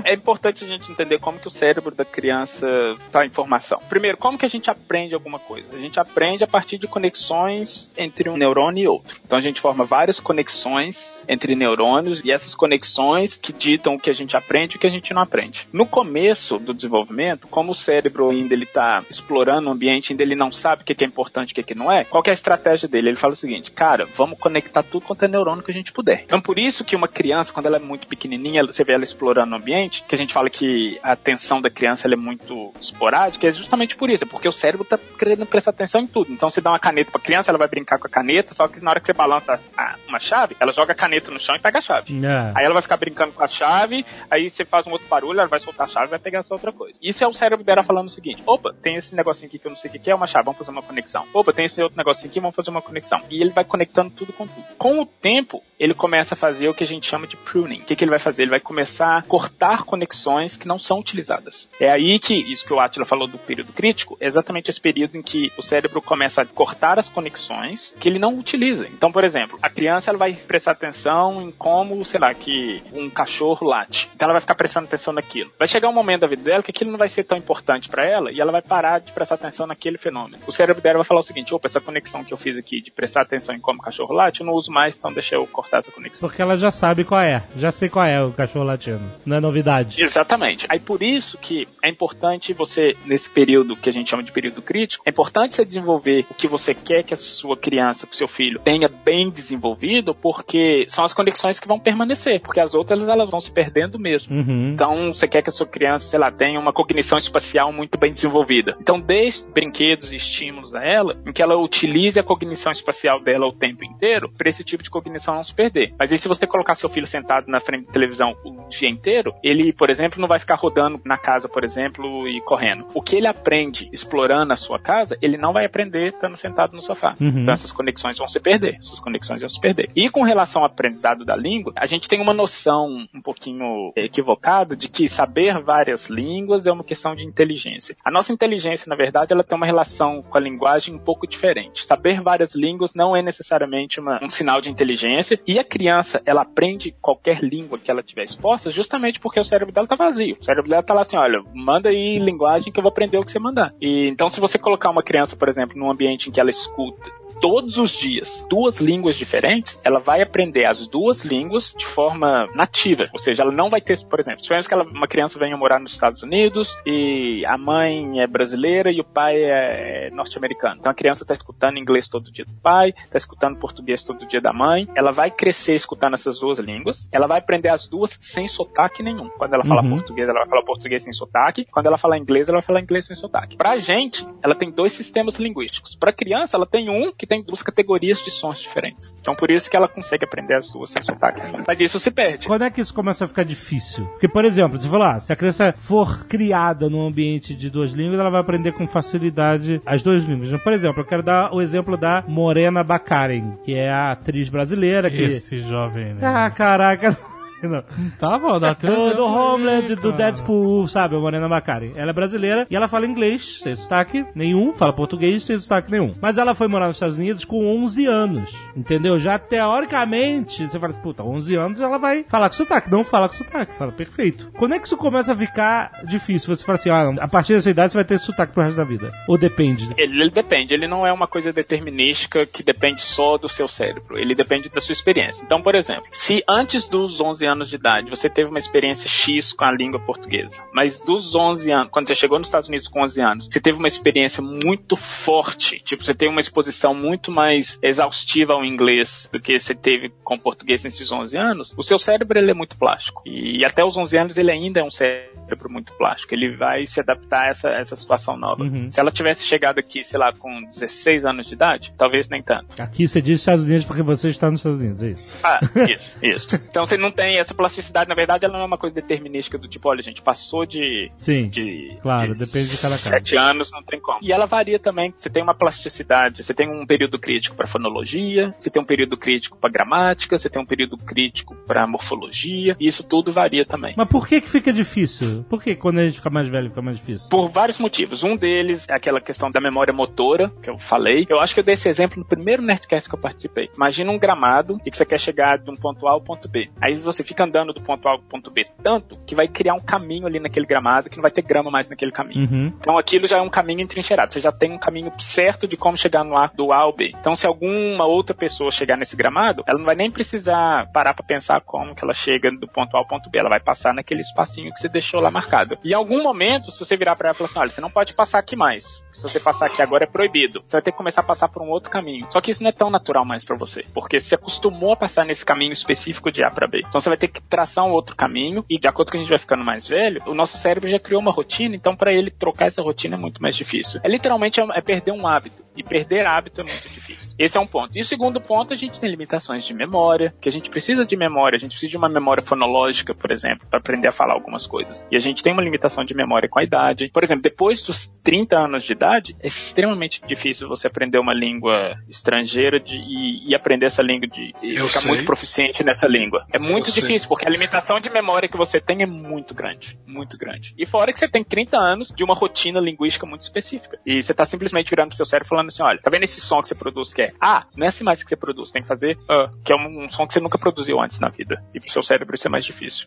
é importante a gente entender como que o cérebro da criança tá em formação. Primeiro, como que a gente aprende alguma coisa? A gente aprende a partir de conexões entre um neurônio e outro. Então a gente forma várias conexões entre neurônios e essas conexões que ditam o que a gente aprende e o que a gente não aprende. No começo do desenvolvimento, como o cérebro ainda ele tá explorando o ambiente, ainda ele não sabe o que é importante e o que não é, qual é a estratégia dele? Ele fala o seguinte, cara, vamos conectar tudo quanto é neurônio que a gente puder. Então por isso que uma criança, quando ela é muito pequenininha, você vê ela explorando o ambiente, que a gente fala que a atenção da criança é muito esporádica, é justamente por isso, é porque o cérebro tá querendo prestar atenção em tudo. Então você dá uma caneta pra criança, ela vai brincar com a caneta, só que na hora que você balança a- uma chave, ela joga a caneta no chão e pega a chave. É. Aí ela vai ficar brincando com a chave, aí você faz um outro barulho, ela vai soltar a chave e vai pegar essa outra coisa. Isso é o cérebro dela falando o seguinte: opa, tem esse negocinho aqui que eu não sei o que é, uma chave, vamos fazer uma conexão. Opa, tem esse outro negocinho aqui, vamos fazer uma conexão. E ele vai conectando tudo com tudo. Com o tempo, ele começa a fazer o que a gente chama de pruning. O que, que ele vai fazer? Ele vai começar a cortar cortar conexões que não são utilizadas. É aí que, isso que o Atila falou do período crítico, é exatamente esse período em que o cérebro começa a cortar as conexões que ele não utiliza. Então, por exemplo, a criança ela vai prestar atenção em como, sei lá, que um cachorro late. Então ela vai ficar prestando atenção naquilo. Vai chegar um momento da vida dela que aquilo não vai ser tão importante para ela e ela vai parar de prestar atenção naquele fenômeno. O cérebro dela vai falar o seguinte: opa, essa conexão que eu fiz aqui de prestar atenção em como o cachorro late, eu não uso mais, então deixa eu cortar essa conexão. Porque ela já sabe qual é. Já sei qual é o cachorro latindo. Não é novidade. Exatamente. Aí por isso que é importante você, nesse período que a gente chama de período crítico, é importante você desenvolver o que você quer que a sua criança, que o seu filho tenha bem desenvolvido, porque são as conexões que vão permanecer, porque as outras elas vão se perdendo mesmo. Uhum. Então você quer que a sua criança, sei lá, tenha uma cognição espacial muito bem desenvolvida. Então dê brinquedos e estímulos a ela em que ela utilize a cognição espacial dela o tempo inteiro para esse tipo de cognição não se perder. Mas aí se você colocar seu filho sentado na frente da televisão o dia inteiro, ele, por exemplo, não vai ficar rodando na casa, por exemplo, e correndo. O que ele aprende explorando a sua casa, ele não vai aprender estando sentado no sofá. Uhum. Então essas conexões vão se perder. Essas conexões vão se perder. E com relação ao aprendizado da língua, a gente tem uma noção um pouquinho equivocada de que saber várias línguas é uma questão de inteligência. A nossa inteligência, na verdade, ela tem uma relação com a linguagem um pouco diferente. Saber várias línguas não é necessariamente uma, um sinal de inteligência. E a criança, ela aprende qualquer língua que ela tiver exposta justamente porque o cérebro dela tá vazio. O cérebro dela tá lá assim, olha, manda aí linguagem que eu vou aprender o que você mandar. E então se você colocar uma criança, por exemplo, num ambiente em que ela escuta todos os dias duas línguas diferentes, ela vai aprender as duas línguas de forma nativa. Ou seja, ela não vai ter, por exemplo, suponhamos que ela, uma criança venha morar nos Estados Unidos e a mãe é brasileira e o pai é norte-americano. Então a criança está escutando inglês todo dia do pai, está escutando português todo dia da mãe. Ela vai crescer escutando essas duas línguas. Ela vai aprender as duas sem sotaque nenhum. Quando ela fala Uhum. português, ela vai falar português sem sotaque. Quando ela fala inglês, ela vai falar inglês sem sotaque. Pra gente, ela tem dois sistemas linguísticos. Pra criança, ela tem um que tem duas categorias de sons diferentes. Então por isso que ela consegue aprender as duas sem sotaque. Mas isso se perde. Quando é que isso começa a ficar difícil? Porque, por exemplo, se falar, se a criança for criada num ambiente de duas línguas, ela vai aprender com facilidade as duas línguas. Por exemplo, eu quero dar o exemplo da Morena Baccarin, que é a atriz brasileira que. Esse jovem, né? Ah, caraca. <laughs> Não. Tava, dá até Do, do Homeland, do. Deadpool, sabe? A Morena Bacari. Ela é brasileira e ela fala inglês, sem sotaque nenhum, fala português, sem sotaque nenhum. Mas ela foi morar nos Estados Unidos com 11 anos, entendeu? Já teoricamente, você fala, puta, 11 anos ela vai falar com sotaque. Não fala com sotaque, fala perfeito. Quando é que isso começa a ficar difícil? Você fala assim, ah, a partir dessa idade você vai ter sotaque pro resto da vida. Ou depende? Ele, ele depende, ele não é uma coisa determinística que depende só do seu cérebro, ele depende da sua experiência. Então, por exemplo, se antes dos 11 anos de idade você teve uma experiência X com a língua portuguesa, mas dos 11 anos, quando você chegou nos Estados Unidos com 11 anos, você teve uma experiência muito forte, tipo, você teve uma exposição muito mais exaustiva ao inglês do que você teve com português nesses 11 anos, o seu cérebro ele é muito plástico. E até os 11 anos ele ainda é um cérebro muito plástico, ele vai se adaptar a essa, essa situação nova. Uhum. Se ela tivesse chegado aqui, sei lá, com 16 anos de idade, talvez nem tanto. Aqui você diz Estados Unidos porque você está nos Estados Unidos, é isso. Ah, isso, isso. <laughs> Então você não tem essa plasticidade, na verdade, ela não é uma coisa determinística do tipo, olha, gente, passou de. Sim. de Claro, de depende de cada caso. Sete anos, não tem como. E ela varia também. Você tem uma plasticidade, você tem um período crítico para fonologia, você tem um período crítico para gramática, você tem um período crítico para morfologia, e isso tudo varia também. Mas por que que fica difícil? Por que quando a gente fica mais velho fica mais difícil? Por vários motivos. Um deles é aquela questão da memória motora, que eu falei. Eu acho que eu dei esse exemplo no primeiro Nerdcast que eu participei. Imagina um gramado e que você quer chegar de um ponto A ao ponto B. Aí você fica andando do ponto A ao ponto B tanto que vai criar um caminho ali naquele gramado que não vai ter grama mais naquele caminho. Uhum. Então aquilo já é um caminho entrincheirado. Você já tem um caminho certo de como chegar no A do A ao B. Então se alguma outra pessoa chegar nesse gramado, ela não vai nem precisar parar pra pensar como que ela chega do ponto A ao ponto B. Ela vai passar naquele espacinho que você deixou lá marcado. E em algum momento, se você virar pra ela e falar assim, olha, você não pode passar aqui mais. Se você passar aqui agora é proibido. Você vai ter que começar a passar por um outro caminho. Só que isso não é tão natural mais pra você, porque você acostumou a passar nesse caminho específico de A pra B. Então você vai ter que traçar um outro caminho e de acordo com que a gente vai ficando mais velho, o nosso cérebro já criou uma rotina, então pra ele trocar essa rotina é muito mais difícil. É literalmente é é perder um hábito. E perder hábito é muito difícil. Esse é um ponto. E o segundo ponto, a gente tem limitações de memória, que a gente precisa de memória, a gente precisa de uma memória fonológica, por exemplo, para aprender a falar algumas coisas. E a gente tem uma limitação de memória com a idade. Por exemplo, depois dos 30 anos de idade, é extremamente difícil você aprender uma língua estrangeira de, e, e aprender essa língua de e Eu ficar sei. muito proficiente nessa língua. É muito sei. Difícil, porque a limitação de memória que você tem é muito grande. Muito grande. E fora que você tem 30 anos de uma rotina linguística muito específica. E você tá simplesmente virando pro seu cérebro falando assim, olha, tá vendo esse som que você produz que é Ah, não é assim mais que você produz, tem que fazer ah, que é um, um som que você nunca produziu antes na vida. E pro seu cérebro isso é mais difícil.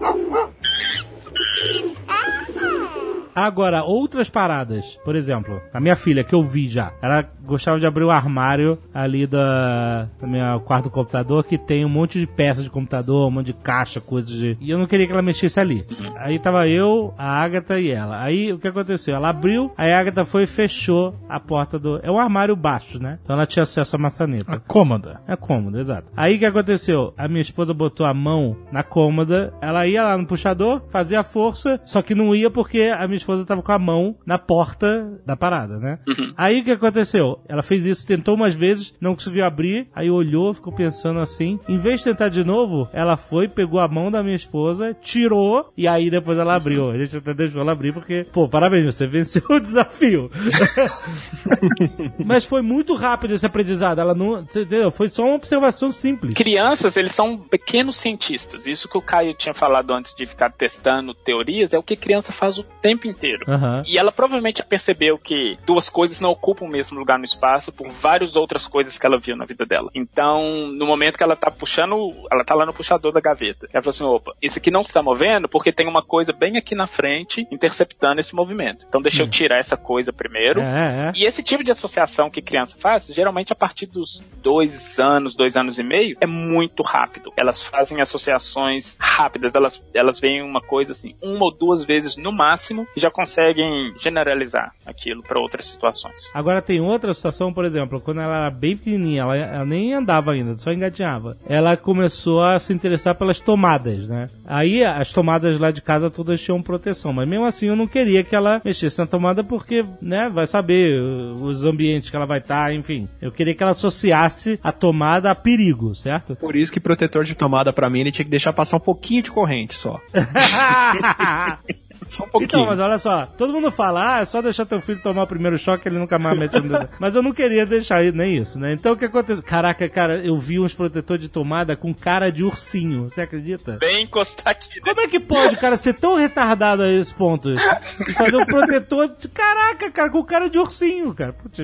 <laughs> Agora, outras paradas. Por exemplo, a minha filha, que eu vi já, ela gostava de abrir o armário ali da, do meu quarto do computador, que tem um monte de peças de computador, um monte de caixa, coisas de. E eu não queria que ela mexesse ali. Aí tava eu, a Agatha e ela. Aí o que aconteceu? Ela abriu, aí a Agatha foi e fechou a porta do. É um armário baixo, né? Então ela tinha acesso à maçaneta. A cômoda. É cômodo, exato. Aí o que aconteceu? A minha esposa botou a mão na cômoda, ela ia lá no puxador, fazia força, só que não ia porque a minha esposa tava com a mão na porta da parada, né? Aí o que aconteceu? Ela fez isso, tentou umas vezes, não conseguiu abrir, aí olhou, ficou pensando assim. Em vez de tentar de novo, ela foi, pegou a mão da minha esposa, tirou, e aí depois ela abriu. A gente até deixou ela abrir porque, pô, parabéns, você venceu o desafio. <laughs> Mas foi muito rápido esse aprendizado. Ela não. você Entendeu? Foi só uma observação simples. Crianças, eles são pequenos cientistas. Isso que o Caio tinha falado antes de ficar testando teorias é o que criança faz o tempo inteiro. Aham. E ela provavelmente percebeu que duas coisas não ocupam o mesmo lugar no espaço por várias outras coisas que ela viu na vida dela. Então, no momento que ela tá puxando, ela tá lá no puxador da gaveta. Ela falou assim: opa, isso aqui não se tá movendo porque tem uma coisa bem aqui na frente interceptando esse movimento. Então, deixa eu tirar essa coisa primeiro. É, é. E esse tipo de associação que criança faz, geralmente a partir dos dois anos, dois anos e meio, é muito rápido. Elas fazem associações rápidas, elas, elas veem uma coisa assim, uma ou duas vezes no máximo, e já conseguem generalizar aquilo para outras situações. Agora tem outra situação, por exemplo, quando ela era bem pequenininha, ela, ela nem andava ainda, só engatinhava. Ela começou a se interessar pelas tomadas, né? Aí as tomadas lá de casa todas tinham proteção, mas mesmo assim eu não queria que ela mexesse na tomada porque, né, vai saber uh, os ambientes que ela vai estar, enfim. Eu queria que ela associasse a tomada a perigo, certo? Por isso que protetor de tomada pra mim ele tinha que deixar passar um pouquinho de corrente só. <laughs> Só um pouquinho. Então, mas olha só, todo mundo fala, ah, é só deixar teu filho tomar o primeiro choque, ele nunca mais mete no dedo. <laughs> Mas eu não queria deixar aí, nem isso, né? Então o que aconteceu? Caraca, cara, eu vi uns protetores de tomada com cara de ursinho, você acredita? Bem encostar aqui, né? Como é que pode, cara, ser tão retardado a esse ponto? Fazer um protetor de. Caraca, cara, com cara de ursinho, cara. Putz.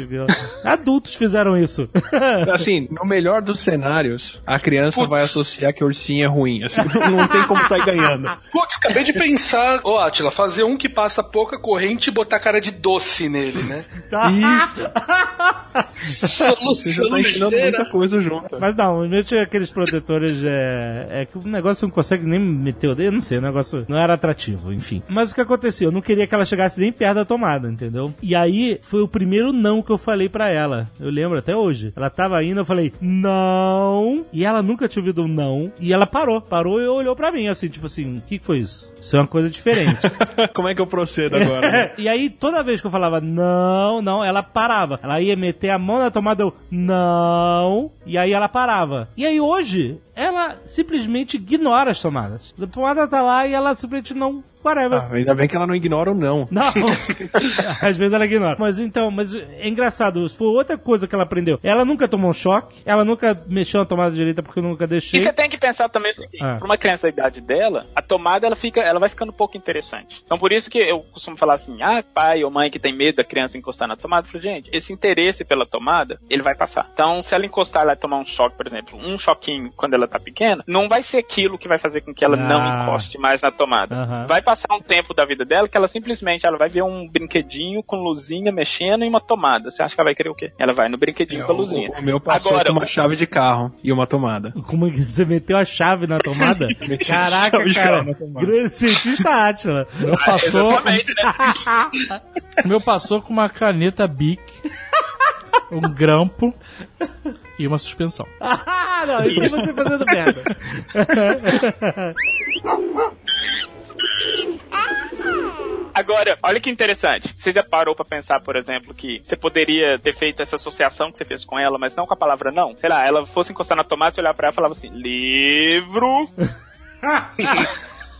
Adultos fizeram isso. <laughs> Assim, no melhor dos cenários, a criança Putz. vai associar que ursinho é ruim. Assim, não tem como sair ganhando. Putz, acabei de pensar, ô Atila, fazer um que passa pouca corrente e botar cara de doce nele, né? Tá? <laughs> Você já Solução tá ensinando ligeira. muita coisa junto. Mas não, mete aqueles protetores é, é que o negócio não consegue nem meter o dedo, eu não sei, o negócio não era atrativo, enfim. Mas o que aconteceu? Eu não queria que ela chegasse nem perto da tomada, entendeu? E aí foi o primeiro não que eu falei pra ela. Eu lembro até hoje. Ela tava indo, eu falei, não. E ela nunca tinha ouvido um não. E ela parou, parou e olhou pra mim, assim, tipo assim, o que foi isso? Isso é uma coisa diferente. <laughs> <laughs> Como é que eu procedo agora? né? <laughs> e aí, toda vez que eu falava não, não, ela parava. Ela ia meter a mão na tomada, eu não, e aí ela parava. E aí hoje, ela simplesmente ignora as tomadas. A tomada tá lá e ela simplesmente não. Whatever. Ah, ainda bem que ela não ignora o não. Não, <laughs> <laughs> às vezes ela ignora. Mas então, mas é engraçado, foi outra coisa que ela aprendeu. Ela nunca tomou um choque, ela nunca mexeu na tomada direita porque eu nunca deixei. E você tem que pensar também o seguinte, Ah. para uma criança da idade dela, a tomada ela fica, ela vai ficando um pouco interessante. Então por isso que eu costumo falar assim, ah, pai ou mãe que tem medo da criança encostar na tomada, eu falo, gente, esse interesse pela tomada, ele vai passar. Então se ela encostar lá e tomar um choque, por exemplo, um choquinho quando ela tá pequena, não vai ser aquilo que vai fazer com que ela não Ah. encoste mais na tomada. Aham. Vai passar um tempo da vida dela que ela simplesmente ela vai ver um brinquedinho com luzinha mexendo e uma tomada. Você acha que ela vai querer o quê? Ela vai no brinquedinho com a luzinha. O, o meu passou Agora, com uma chave de carro e uma tomada. Como é que você meteu a chave na tomada? <laughs> Caraca, cara. Grande cientista Átila. <laughs> Meu passou, Exatamente, né? <laughs> o meu passou com uma caneta Bic, um grampo e uma suspensão. Ah, não, isso é você fazendo merda. Agora, olha que interessante. Você já parou pra pensar, por exemplo, que você poderia ter feito essa associação que você fez com ela, mas não com a palavra não? Sei lá, ela fosse encostar na tomada, você olhar pra ela e falava assim, livro. <laughs>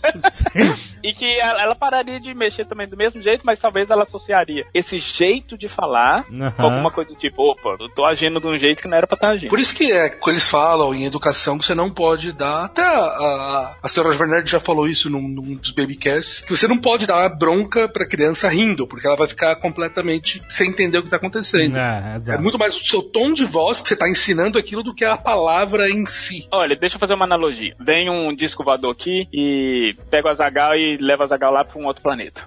<laughs> e que ela, ela pararia de mexer também do mesmo jeito, mas talvez ela associaria esse jeito de falar Aham. com alguma coisa do tipo, opa, eu tô agindo de um jeito que não era pra estar agindo. Por isso que é que eles falam em educação que você não pode dar. Até a, a, a senhora Werner já falou isso num, num dos babycasts, que você não pode dar bronca pra criança rindo, porque ela vai ficar completamente sem entender o que tá acontecendo. É, É muito mais o seu tom de voz que você tá ensinando aquilo do que a palavra em si. Olha, deixa eu fazer uma analogia. Vem um disco voador aqui e pega o Azagal e leva o Azagal lá pra um outro planeta.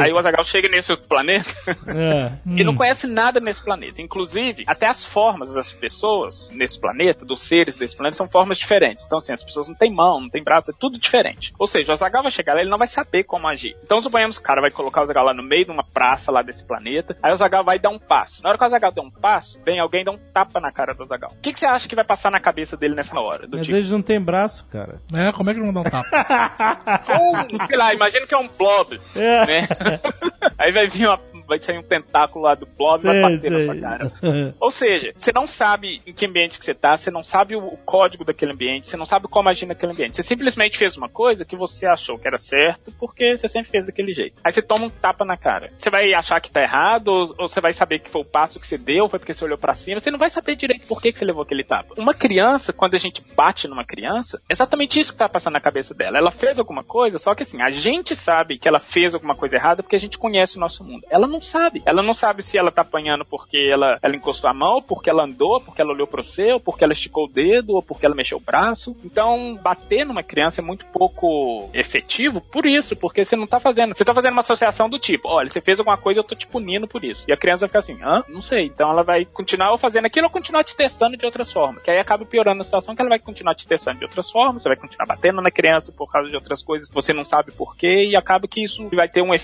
Aí o Azagal chega nesse outro planeta <laughs> É. e não conhece nada nesse planeta. Inclusive, até as formas das pessoas nesse planeta, dos seres desse planeta, são formas diferentes. Então, assim, as pessoas não têm mão, não têm braço, é tudo diferente. Ou seja, o Azagal vai chegar lá, ele não vai saber como agir. Então, suponhamos que o cara vai colocar o Azagal lá no meio de uma praça lá desse planeta, aí o Azagal vai dar um passo. Na hora que o Azagal der um passo, vem alguém e dá um tapa na cara do Azagal. O que, que você acha que vai passar na cabeça dele nessa hora? Do Mas tipo, eles não têm braço, cara. É, como é que não dá um tapa? <laughs> ou, sei lá, imagina que é um blob, É. né? <laughs> Aí vai vir uma, vai sair um tentáculo lá do blob e vai bater na sua cara. Ou seja, você não sabe em que ambiente que você tá, você não sabe o, código daquele ambiente, você não sabe como agir naquele ambiente. Você simplesmente fez uma coisa que você achou que era certo porque você sempre fez daquele jeito. Aí você toma um tapa na cara. Você vai achar que tá errado ou, ou você vai saber que foi o passo que você deu, foi porque você olhou pra cima. Você não vai saber direito por que, que você levou aquele tapa. Uma criança, quando a gente bate numa criança, é exatamente isso que tá passando na cabeça dela. Ela fez alguma coisa, só que assim, a gente sabe que ela fez alguma coisa errada porque a gente conhece o nosso mundo. Ela não sabe. Ela não sabe se ela tá apanhando porque ela, ela encostou a mão, porque ela andou, porque ela olhou pro ou porque ela esticou o dedo, ou porque ela mexeu o braço. Então, bater numa criança é muito pouco efetivo por isso, porque você não tá fazendo. Você tá fazendo uma associação do tipo, olha, você fez alguma coisa, eu tô te punindo por isso. E a criança vai ficar assim, hã? Não sei. Então ela vai continuar fazendo aquilo ou continuar te testando de outras formas. Que aí acaba piorando a situação que ela vai continuar te testando de outras formas, você vai continuar batendo na criança por causa de outras coisas você não sabe por quê, e acaba que isso vai ter um efeito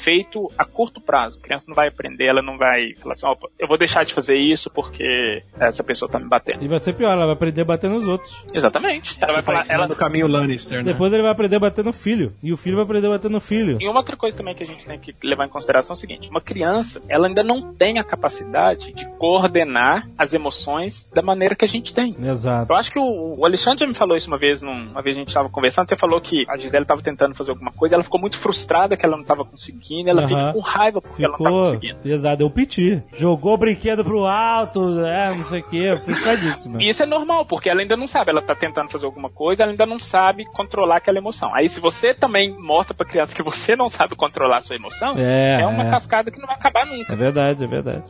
a curto prazo. A criança não vai aprender, ela não vai falar assim, opa, eu vou deixar de fazer isso porque essa pessoa tá me batendo. E vai ser pior, ela vai aprender a bater nos outros. Exatamente. Ela vai falar, ela no caminho Lannister, né? Depois ele vai aprender a bater no filho. E o filho vai aprender a bater no filho. E uma outra coisa também que a gente tem que levar em consideração é o seguinte: uma criança, ela ainda não tem a capacidade de coordenar as emoções da maneira que a gente tem. Exato. Eu acho que o, o Alexandre já me falou isso uma vez, num- uma vez a gente estava conversando, você falou que a Gisele estava tentando fazer alguma coisa, ela ficou muito frustrada que ela não estava conseguindo, ela Aham. fica com raiva porque ela não tá Ficou conseguindo. pesado, deu piti. Jogou o brinquedo pro alto, é, não sei o que, frustradíssima. E isso é normal, porque ela ainda não sabe, ela tá tentando fazer alguma coisa, ela ainda não sabe controlar aquela emoção. Aí se você também mostra pra criança que você não sabe controlar a sua emoção, É, é uma é. cascada que não vai acabar nunca. É verdade, é verdade.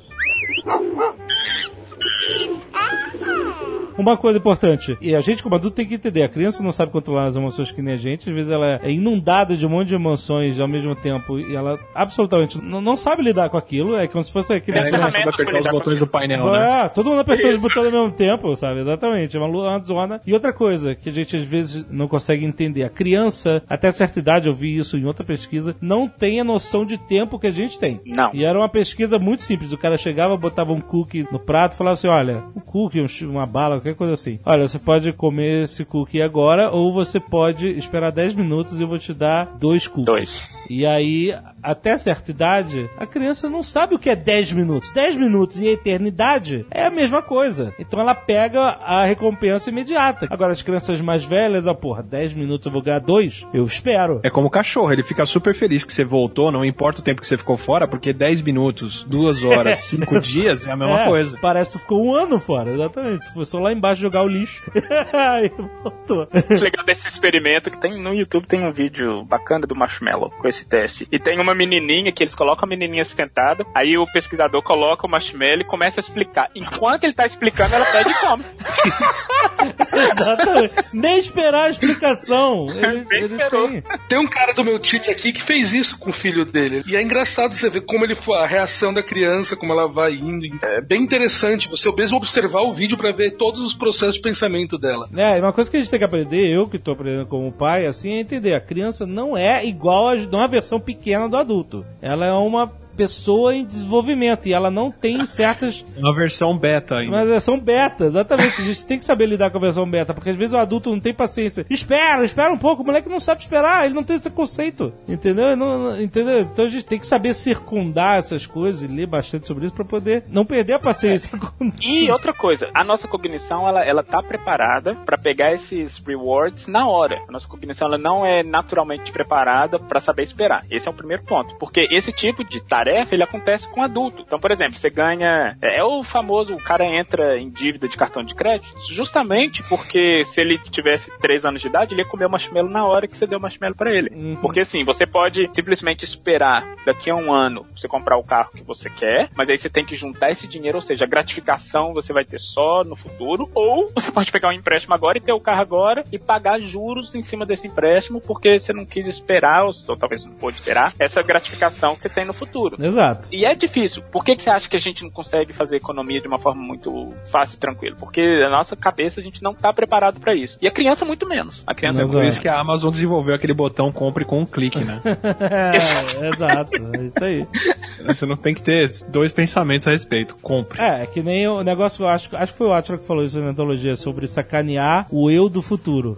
<laughs> Uma coisa importante, e a gente como adulto tem que entender, a criança não sabe controlar as emoções que nem a gente, às vezes ela é inundada de um monte de emoções ao mesmo tempo e ela absolutamente não, não sabe lidar com aquilo, é como se fosse aquele... É, pra apertar os botões do painel, né? É, todo mundo apertou os botões ao mesmo tempo, sabe? Exatamente. É uma uma zona. E outra coisa que a gente às vezes não consegue entender: a criança, até certa idade, eu vi isso em outra pesquisa, não tem a noção de tempo que a gente tem. Não. E era uma pesquisa muito simples. O cara chegava, botava um cookie no prato e falava assim: olha, um cookie, um chi- uma bala, qualquer coisa assim. Olha, você pode comer esse cookie agora, ou você pode esperar 10 minutos e eu vou te dar dois cookies. Dois. E aí, até certa idade, a criança não sabe o que é 10 minutos. 10 minutos e a eternidade é a mesma coisa. Então ela pega a recompensa imediata. Agora, as crianças mais velhas, ah, porra, 10 minutos eu vou ganhar dois? Eu espero. É como o cachorro, ele fica super feliz que você voltou, não importa o tempo que você ficou fora, porque 10 minutos, 2 horas, <laughs> 5 dias é a mesma É, coisa. Parece que tu ficou um ano fora, exatamente. Foi só lá embaixo jogar o lixo. <laughs> aí voltou. legal desse experimento que tem no YouTube tem um vídeo bacana do marshmallow com esse teste. E tem uma menininha que eles colocam a menininha sentada, aí o pesquisador coloca o marshmallow e começa a explicar. Enquanto ele tá explicando, ela pede e come. <laughs> exatamente. Nem esperar a explicação. <laughs> Eles, Nem eles esperou. têm. Tem um cara do meu time aqui que fez isso com o filho dele. E é engraçado você ver como ele foi, a reação da criança, como ela vai indo. É bem interessante você mesmo observar o vídeo pra ver todos os processos de pensamento dela. É, uma coisa que a gente tem que aprender, eu que tô aprendendo como pai, assim, é entender. A criança não é igual a, não é a versão pequena do adulto. Ela é uma pessoa em desenvolvimento e ela não tem certas. <laughs> Uma versão beta ainda. Mas é, são beta, exatamente. A gente tem que saber lidar com a versão beta, porque às vezes o adulto não tem paciência. Espera, espera um pouco, o moleque não sabe esperar, ele não tem esse conceito. Entendeu? Não- entendeu? Então a gente tem que saber circundar essas coisas e ler bastante sobre isso pra poder não perder a paciência. <laughs> com- E outra coisa, a nossa cognição ela, ela tá preparada para pegar esses rewards na hora. A nossa cognição ela não é naturalmente preparada para saber esperar. Esse é o primeiro ponto, porque esse tipo de tarefa ele acontece com adulto. Então, por exemplo, você ganha é, é o famoso o cara entra em dívida de cartão de crédito, justamente porque se ele tivesse 3 anos de idade, ele ia comer o marshmallow na hora que você deu o marshmallow para ele. Uhum. Porque assim, você pode simplesmente esperar daqui a um ano você comprar o carro que você quer, mas aí você tem que juntar esse dinheiro, ou seja, a gratificação você vai ter só no futuro, ou você pode pegar um empréstimo agora e ter o carro agora e pagar juros em cima desse empréstimo porque você não quis esperar, ou, ou talvez não pôde esperar, essa gratificação que você tem no futuro. Exato. E é difícil. Por que, que você acha que a gente não consegue fazer economia de uma forma muito fácil e tranquila? Porque a nossa cabeça a gente não tá preparado para isso. E a criança muito menos. A criança Exato. Por isso que a Amazon desenvolveu aquele botão compre com um clique, né? <laughs> É, exato. É isso aí. <laughs> Você não tem que ter dois pensamentos a respeito. Compre. É, é que nem o negócio, eu acho, acho que foi o Atila que falou isso na antologia, sobre sacanear o eu do futuro.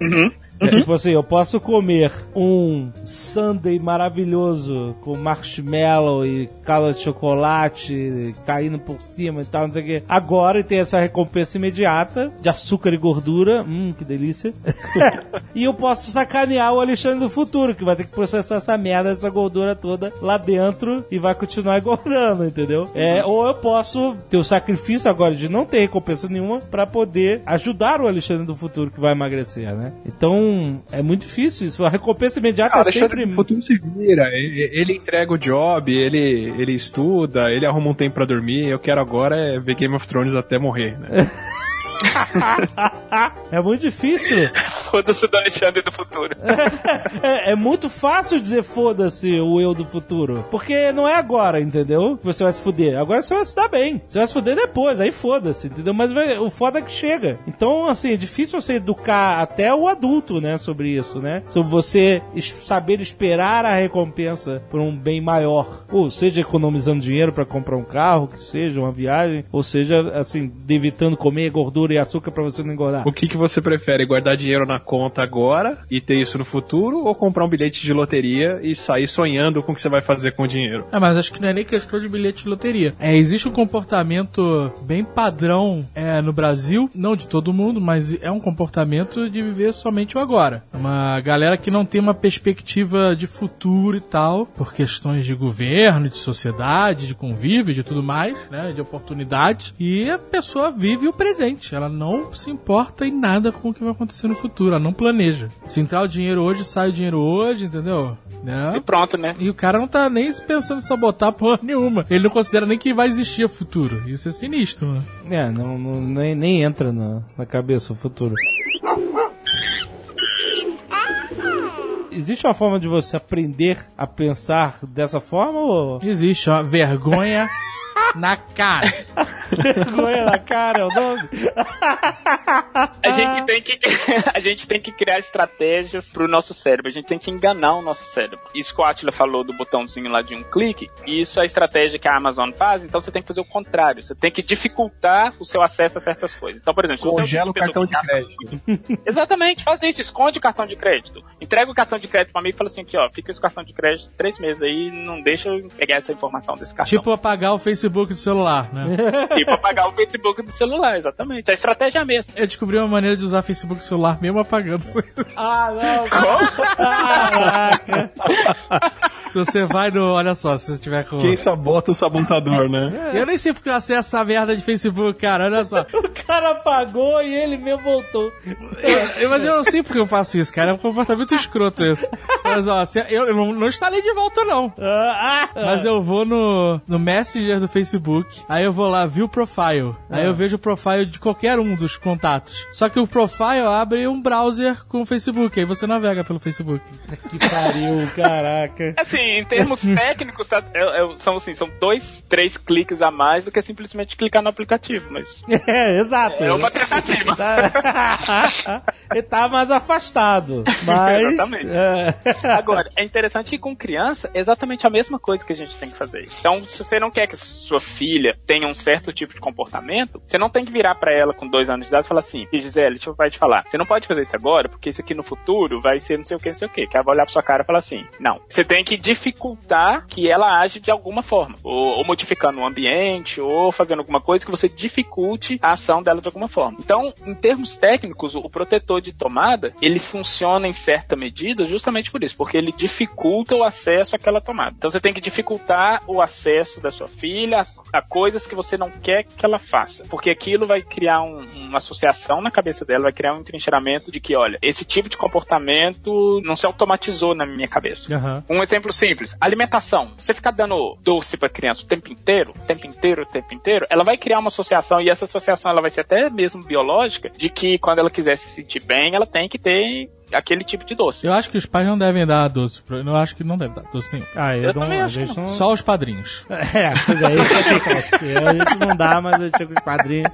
É tipo assim, eu posso comer um sundae maravilhoso com marshmallow e calda de chocolate caindo por cima e tal, não sei o quê. Agora e tem essa recompensa imediata de açúcar e gordura. Hum, que delícia. <laughs> e eu posso sacanear o Alexandre do futuro, que vai ter que processar essa merda, essa gordura toda lá dentro e vai continuar <laughs> engordando, entendeu? É, ou eu posso ter o sacrifício agora de não ter recompensa nenhuma pra poder ajudar o Alexandre do futuro que vai emagrecer, né? Então, é muito difícil isso. A recompensa imediata é sempre... no futuro se vira, ele, ele entrega o job, ele, ele estuda, ele arruma um tempo pra dormir. Eu quero agora é ver Game of Thrones até morrer, né? <laughs> é muito difícil. <laughs> Foda-se do Alexandre do futuro. É, <laughs> é muito fácil dizer foda-se o eu do futuro. Porque não é agora, entendeu? Que você vai se fuder. Agora você vai se dar bem. Você vai se fuder depois, aí foda-se, entendeu? Mas vai- o foda é que chega. Então, assim, é difícil você educar até o adulto, né, sobre isso, né? Sobre você es- saber esperar a recompensa por um bem maior. Ou seja, economizando dinheiro pra comprar um carro, que seja uma viagem, ou seja, assim, evitando comer gordura e açúcar pra você não engordar. O que, que você prefere? Guardar dinheiro na conta agora e ter isso no futuro? Ou comprar um bilhete de loteria e sair sonhando com o que você vai fazer com o dinheiro? É, mas acho que não é nem questão de bilhete de loteria. É, existe um comportamento bem padrão é, no Brasil, não de todo mundo, mas é um comportamento de viver somente o agora. Uma galera que não tem uma perspectiva de futuro e tal, por questões de governo, de sociedade, de convívio, de tudo mais, né, de oportunidade. E a pessoa vive o presente. Ela não se importa em nada com o que vai acontecer no futuro. Ela não planeja. Se entrar o dinheiro hoje, sai o dinheiro hoje, entendeu? Né? E pronto, né? E o cara não tá nem pensando em sabotar <laughs> porra nenhuma. Ele não considera nem que vai existir futuro. Isso é sinistro, né? É, não, não- nem, nem entra na, na cabeça o futuro. Existe uma forma de você aprender a pensar dessa forma ou Existe, ó, vergonha <laughs> na cara. vergonha na cara é o nome? A gente tem que <laughs> a gente tem que criar estratégias pro nosso cérebro. A gente tem que enganar o nosso cérebro. Isso que o Atila falou do botãozinho lá de um clique, isso é a estratégia que a Amazon faz, então você tem que fazer o contrário. Você tem que dificultar o seu acesso a certas coisas. Então, por exemplo, se você é Congela tipo o pessoa cartão de crédito. Exatamente, faz isso, esconde o cartão de crédito. Entrega o cartão de crédito pro amigo e fala assim aqui, ó, fica esse cartão de crédito três meses aí, não deixa eu pegar essa informação desse cartão. tipo apagar o Facebook do celular, né? <laughs> Tipo, apagar o Facebook do celular, exatamente. A estratégia é a mesma. Eu descobri uma maneira de usar Facebook do celular mesmo apagando. Ah, não. <laughs> Caraca. <laughs> se você vai no. Olha só, se você tiver com. Quem sabota o sabotador, né? Eu nem sei porque eu acesso essa merda de Facebook, cara. Olha só. <laughs> O cara apagou e ele mesmo voltou. Eu- mas eu não sei porque eu faço isso, cara. É um comportamento escroto isso. Mas ó, eu, eu não, não instalei de volta, não. Ah, ah, Mas eu vou no, no Messenger do Facebook, aí eu vou lá, view profile. Aí eu vejo o profile de qualquer um dos contatos. Só que o profile abre um browser com o Facebook, aí você navega pelo Facebook. Que pariu, caraca. Assim, assim, em termos <laughs> técnicos, tá, é- é- são assim, são dois, três cliques a mais do que simplesmente clicar no aplicativo, mas É, exato. é uma tentativa. Tá... <laughs> Ele tá mais afastado. Mas. Exatamente. é. Agora, é interessante que com criança é exatamente a mesma coisa que a gente tem que fazer. Então, se você não quer que sua filha tenha um certo tipo de comportamento, você não tem que virar pra ela com dois anos de idade e falar assim, Gisele, deixa eu vai te falar, você não pode fazer isso agora, porque isso aqui no futuro vai ser não sei o que, não sei o que. Que ela vai olhar pra sua cara e falar assim, não. Você tem que dificultar que ela age de alguma forma. Ou, ou modificando o ambiente, ou fazendo alguma coisa que você dificulte a ação dela de alguma forma. Então, em termos técnicos, o, protetor de tomada, ele funciona em certa medida justamente por isso, porque ele dificulta o acesso àquela tomada. Então você tem que dificultar o acesso da sua filha a, a coisas que você não quer que ela faça, porque aquilo vai criar um- uma associação na cabeça dela, vai criar um entrincheiramento de que, olha, esse tipo de comportamento não se automatizou na minha cabeça. Aham. Um exemplo simples, alimentação. Você ficar dando doce pra criança o tempo inteiro, o tempo inteiro, o tempo inteiro, ela vai criar uma associação e essa associação ela vai ser até mesmo biológica de que quando ela quiser se sentir bem, ela tem que ter aquele tipo de doce. Eu acho que os pais não devem dar doce. Pro... Eu acho que não deve dar doce nenhum. Ah, eu, Eu não, também acho que não. Só os padrinhos. <laughs> É, pois é, isso que acontece. <laughs> A gente não dá, mas eu tinha com o quadrinho.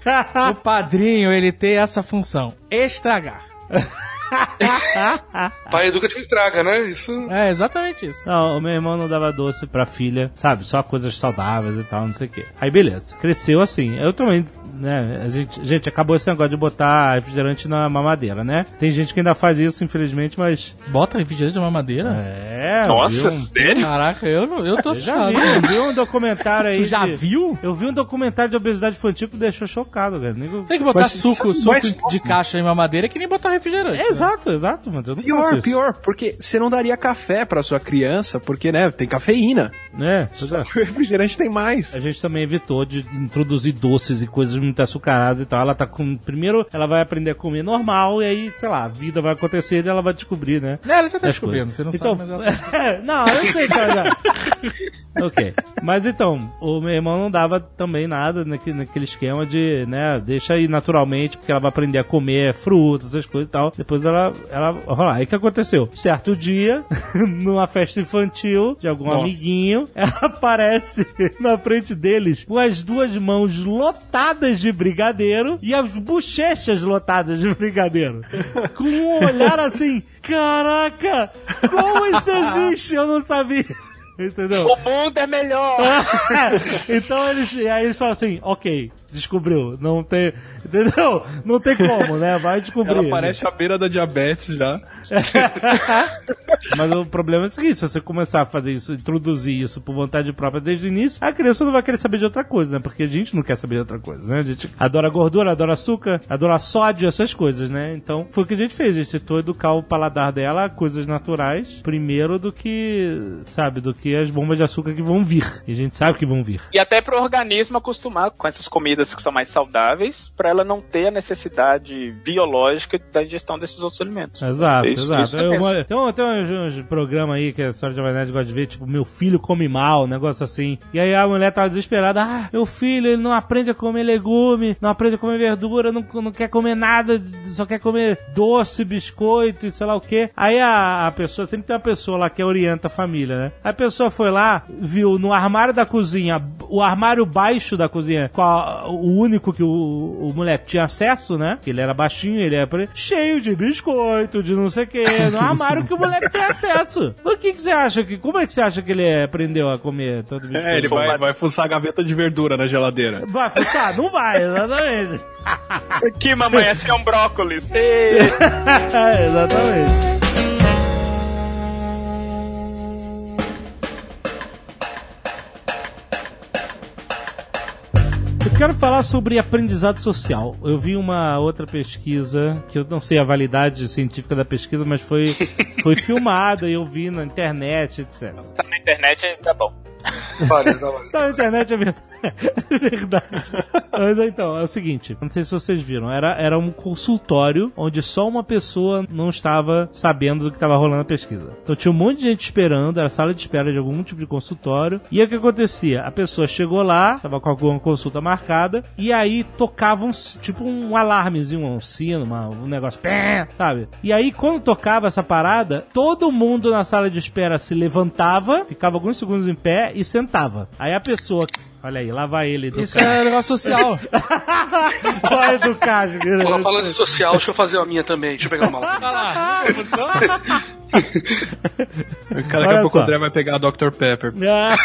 O padrinho, ele tem essa função. Estragar. <laughs> <laughs> Pai educativo estraga, né? Isso. É exatamente isso. Não, o meu irmão não dava doce pra filha, sabe? Só coisas saudáveis e tal, não sei o quê. Aí beleza, cresceu assim. Eu também, né? A gente, gente, acabou esse negócio de botar refrigerante na mamadeira, né? Tem gente que ainda faz isso, infelizmente, mas. Bota refrigerante de mamadeira? É. Nossa, viu? sério? Caraca, eu, não, eu tô chocado. eu vi um documentário <laughs> aí. Tu já de- viu? Eu vi um documentário de obesidade infantil que me deixou chocado, cara. Tem que botar Mas suco, suco de caixa em mamadeira que nem botar refrigerante. É, né? Exato, exato, mas eu não faço Pior, isso. pior, porque você não daria café pra sua criança, porque, né, tem cafeína. É, é. O refrigerante tem mais. A gente também evitou de introduzir doces e coisas muito açucaradas e tal. Ela tá com. Primeiro, ela vai aprender a comer normal e aí, sei lá, a vida vai acontecer e ela vai descobrir, né? É, ela já tá descobrindo, coisas. você não então, sabe, mas <laughs> ela... não, eu sei que ela já. <laughs> ok. Mas então, o meu irmão não dava também nada naquele, naquele esquema de, né, deixa aí naturalmente, porque ela vai aprender a comer frutas, essas coisas e tal. Depois ela, ela rolar. Aí o que aconteceu? Certo dia, <laughs> numa festa infantil de algum Nossa. amiguinho, <laughs> ela aparece na frente deles com as duas mãos lotadas de brigadeiro e as bochechas lotadas de brigadeiro. <laughs> Com um olhar assim, caraca, como isso existe? Eu não sabia. Entendeu? O mundo é melhor! então eles, aí eles falam assim, ok, descobriu, não tem, entendeu? Não tem como, né? Vai descobrir. Ela parece à beira da diabetes já. <laughs> Mas o problema é o seguinte, se você começar a fazer isso, introduzir isso por vontade própria desde o início, a criança não vai querer saber de outra coisa, né? Porque a gente não quer saber de outra coisa, né? A gente adora gordura, adora açúcar, adora sódio, essas coisas, né? Então, foi o que a gente fez, a gente tentou educar o paladar dela a coisas naturais, primeiro do que, sabe, do que as bombas de açúcar que vão vir. E a gente sabe que vão vir. E até pro organismo acostumar com essas comidas que são mais saudáveis, pra ela não ter a necessidade biológica da ingestão desses outros alimentos. Exato, É isso- exato. isso eu penso. tem um, uns, uns programas aí que a senhora de Nerd gosta de ver, tipo, meu filho come mal, um negócio assim. E aí a mulher tava desesperada, ah, meu filho, ele não aprende a comer legume, não aprende a comer verdura, não, não quer comer nada, só quer comer doce, biscoito e sei lá o que. Aí a, a pessoa, sempre tem uma pessoa lá que orienta a família, né? A pessoa foi lá, viu no armário da cozinha, o armário baixo da cozinha, qual, o único que o, o moleque tinha acesso, né? Que ele era baixinho, ele era cheio de biscoito, de não sei o que, no armário que o moleque tem acesso. O que, que você acha que, como é que você acha que ele aprendeu a comer tanto biscoito? É, ele vai, vai fuçar a gaveta de verdura na geladeira. Vai fuçar? Não vai, exatamente. <laughs> Aqui, mamãe, esse é um brócolis. <laughs> É, exatamente. Quero falar sobre aprendizado social. Eu vi uma outra pesquisa, que eu não sei a validade científica da pesquisa, mas foi, <laughs> foi filmada e eu vi na internet, etc. Tá na internet, tá bom. Só na internet é verdade. <laughs> É verdade. Mas então, é o seguinte: não sei se vocês viram, era, era um consultório onde só uma pessoa não estava sabendo do que estava rolando a pesquisa. Então tinha um monte de gente esperando, era sala de espera de algum tipo de consultório. E aí o que acontecia? A pessoa chegou lá, estava com alguma consulta marcada, e aí tocavam tipo um alarmezinho, um sino, uma- um negócio, pé, sabe? E aí quando tocava essa parada, todo mundo na sala de espera se levantava, ficava alguns segundos em pé e sentava. Aí a pessoa. Olha aí, lá vai ele. do Isso é negócio social. Vai educar, Fala- Falando em social, deixa eu fazer a minha também. Deixa eu pegar uma <laughs> lá. <laughs> <laughs> Daqui a pouco só. o André vai pegar a Dr. Pepper. <laughs> Ah,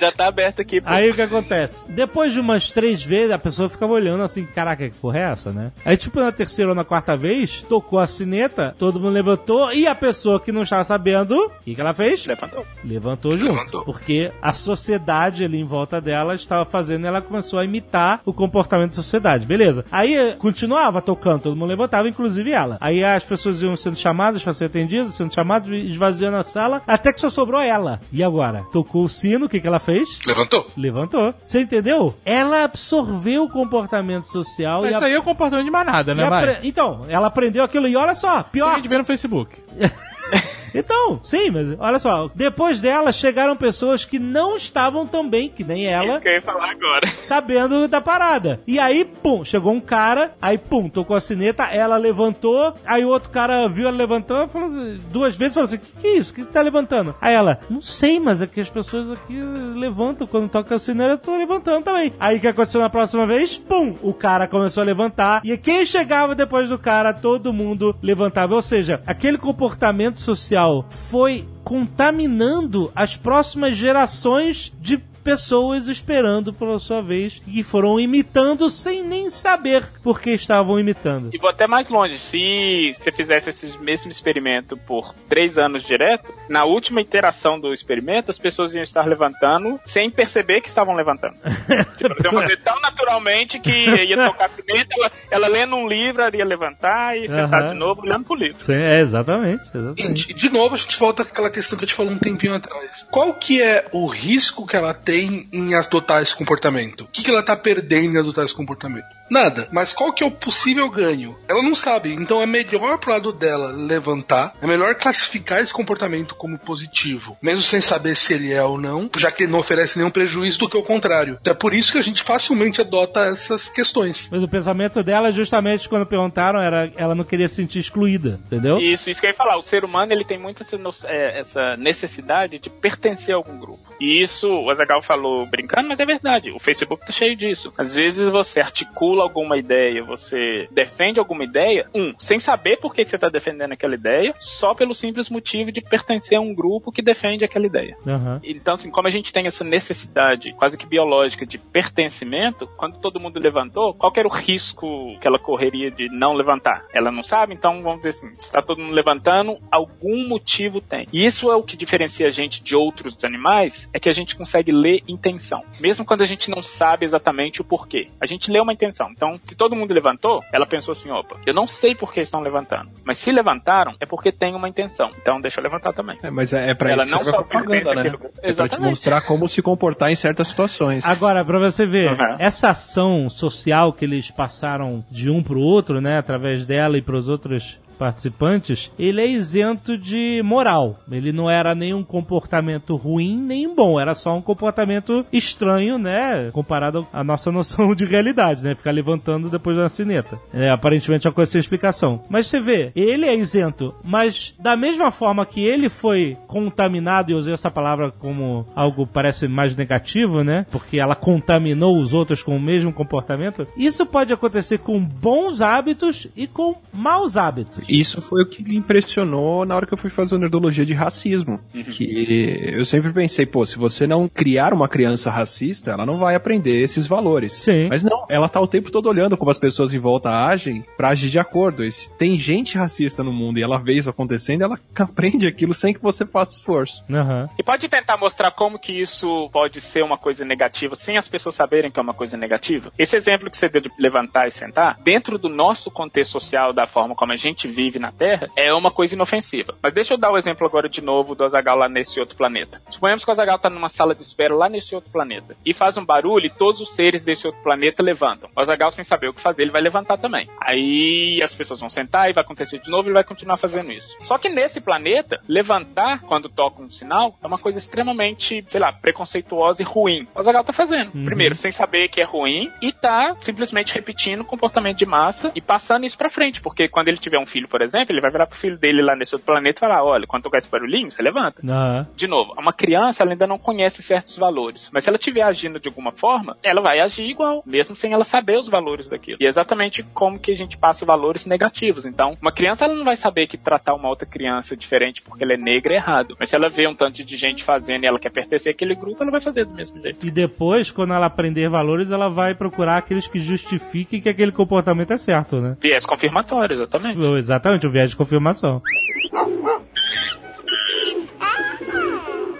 Já tá aberto aqui, pô. Aí o que acontece? Depois de umas três vezes, a pessoa ficava olhando assim, caraca, que porra é essa, né? Aí, tipo, na terceira ou na quarta vez, tocou a sineta, todo mundo levantou, e a pessoa que não estava sabendo, o que, que ela fez? Levantou. Levantou junto. Levantou. Porque a sociedade ali em volta dela estava fazendo e ela começou a imitar o comportamento da sociedade. Beleza. Aí continuava tocando, todo mundo levantava, inclusive ela. Aí as pessoas iam sendo chamadas para ser atendidas, sendo chamadas, esvaziando a sala, até que só sobrou ela. E agora? Tocou o sino, o que, que ela fez? Levantou? Levantou. Você entendeu? Ela absorveu o comportamento social Mas e, isso a- aí é o comportamento de manada, né, apre- Então, ela aprendeu aquilo e olha só, Isso a pior. gente vê no Facebook. <laughs> <laughs> Então, sim, mas olha só, depois dela chegaram pessoas que não estavam tão bem, que nem ela, Isso que eu ia falar agora. <laughs> sabendo da parada. E aí, pum, chegou um cara, aí, pum, tocou a sineta, ela levantou, aí o outro cara viu ela levantando, falou assim, duas vezes, falou assim, que que é isso? Que você tá levantando? Aí ela, não sei, mas é que as pessoas aqui levantam, quando toca a sineta, eu tô levantando também. Aí o que aconteceu na próxima vez? Pum, o cara começou a levantar, e quem chegava depois do cara, todo mundo levantava. Ou seja, aquele comportamento social foi contaminando as próximas gerações de pessoas esperando pela sua vez e foram imitando sem nem saber por que estavam imitando. E vou até mais longe. Se você fizesse esse mesmo experimento por três anos direto, na última iteração do experimento, as pessoas iam estar levantando sem perceber que estavam levantando. <laughs> tipo, elas iam fazer tão naturalmente que ia <laughs> tocar pimenta, ela, ela lendo um livro, ela ia levantar e sentar de novo olhando pro livro. Sim, é, exatamente. E exatamente. de, de novo, a gente volta àquela questão que a gente falou um tempinho atrás. Qual que é o risco que ela tem em adotar esse comportamento? O que, que ela tá perdendo em adotar esse comportamento? Nada. Mas qual que é o possível ganho? Ela não sabe. Então é melhor pro lado dela levantar, é melhor classificar esse comportamento como positivo, mesmo sem saber se ele é ou não, já que ele não oferece nenhum prejuízo do que o contrário. Então é por isso que a gente facilmente adota essas questões. Mas o pensamento dela, justamente quando perguntaram, era ela não queria se sentir excluída, entendeu? Isso, isso que eu ia falar. O ser humano ele tem muito essa, é, essa necessidade de pertencer a algum grupo. E isso, o Azagal falou brincando, mas é verdade. O Facebook tá cheio disso. Às vezes você articula alguma ideia, você defende alguma ideia, um, sem saber por que você tá defendendo aquela ideia, só pelo simples motivo de pertencer a um grupo que defende aquela ideia. Aham. Então, assim, como a gente tem essa necessidade quase que biológica de pertencimento, quando todo mundo levantou, qual era o risco que ela correria de não levantar? Ela não sabe, então vamos dizer assim, se está todo mundo levantando, algum motivo tem. E isso é o que diferencia a gente de outros animais, é que a gente consegue ler intenção. Mesmo quando a gente não sabe exatamente o porquê. A gente lê uma intenção. Então, se todo mundo levantou, ela pensou assim, opa, eu não sei por que estão levantando. Mas se levantaram, é porque tem uma intenção. Então deixa eu levantar também. É, mas é, é pra ela isso não só a propaganda, né? grupo. É pra te Exatamente. mostrar como se comportar em certas situações. Agora, pra você ver, Uhum. essa ação social que eles passaram de um pro outro, né, através dela e pros outros participantes, ele é isento de moral. Ele não era nenhum comportamento ruim nem bom, era só um comportamento estranho, né, comparado à nossa <laughs> noção de realidade, né, ficar levantando depois da sineta. É aparentemente uma coisa sem explicação. Mas você vê, ele é isento, mas da mesma forma que ele foi contaminado, e usei essa palavra como algo parece mais negativo, né, porque ela contaminou os outros com o mesmo comportamento, isso pode acontecer com bons hábitos e com maus hábitos. Isso foi o que me impressionou na hora que eu fui fazer a nerdologia de racismo. Que eu sempre pensei, pô, se você não criar uma criança racista, ela não vai aprender esses valores. Sim. Mas não, ela tá o tempo todo olhando como as pessoas em volta agem pra agir de acordo. E se tem gente racista no mundo e ela vê isso acontecendo, ela <laughs> aprende aquilo sem que você faça esforço. Aham. E pode tentar mostrar como que isso pode ser uma coisa negativa sem as pessoas saberem que é uma coisa negativa? Esse exemplo que você deu de levantar e sentar, dentro do nosso contexto social, da forma como a gente vive na Terra, é uma coisa inofensiva. Mas deixa eu dar o exemplo agora de novo do Azagal lá nesse outro planeta. Suponhamos que o Azagal tá numa sala de espera lá nesse outro planeta e faz um barulho e todos os seres desse outro planeta levantam. O Azagal, sem saber o que fazer, ele vai levantar também. Aí as pessoas vão sentar e vai acontecer de novo e vai continuar fazendo isso. Só que nesse planeta, levantar quando toca um sinal é uma coisa extremamente, sei lá, preconceituosa e ruim. O Azagal tá fazendo. Primeiro, sem saber que é ruim e tá simplesmente repetindo o comportamento de massa e passando isso pra frente. Porque quando ele tiver um filho, por exemplo, ele vai virar pro filho dele lá nesse outro planeta e falar: olha, quando tocar esse barulhinho, você levanta. Aham. De novo, uma criança ela ainda não conhece certos valores, mas se ela estiver agindo de alguma forma, ela vai agir igual, mesmo sem ela saber os valores daquilo. E é exatamente como que a gente passa valores negativos. Então, uma criança ela não vai saber que tratar uma outra criança diferente porque ela é negra é errado, mas se ela vê um tanto de gente fazendo e ela quer pertencer àquele grupo, ela vai fazer do mesmo jeito. E depois, quando ela aprender valores, ela vai procurar aqueles que justifiquem que aquele comportamento é certo, né? Viés confirmatório, exatamente. Exatamente, o viés de confirmação.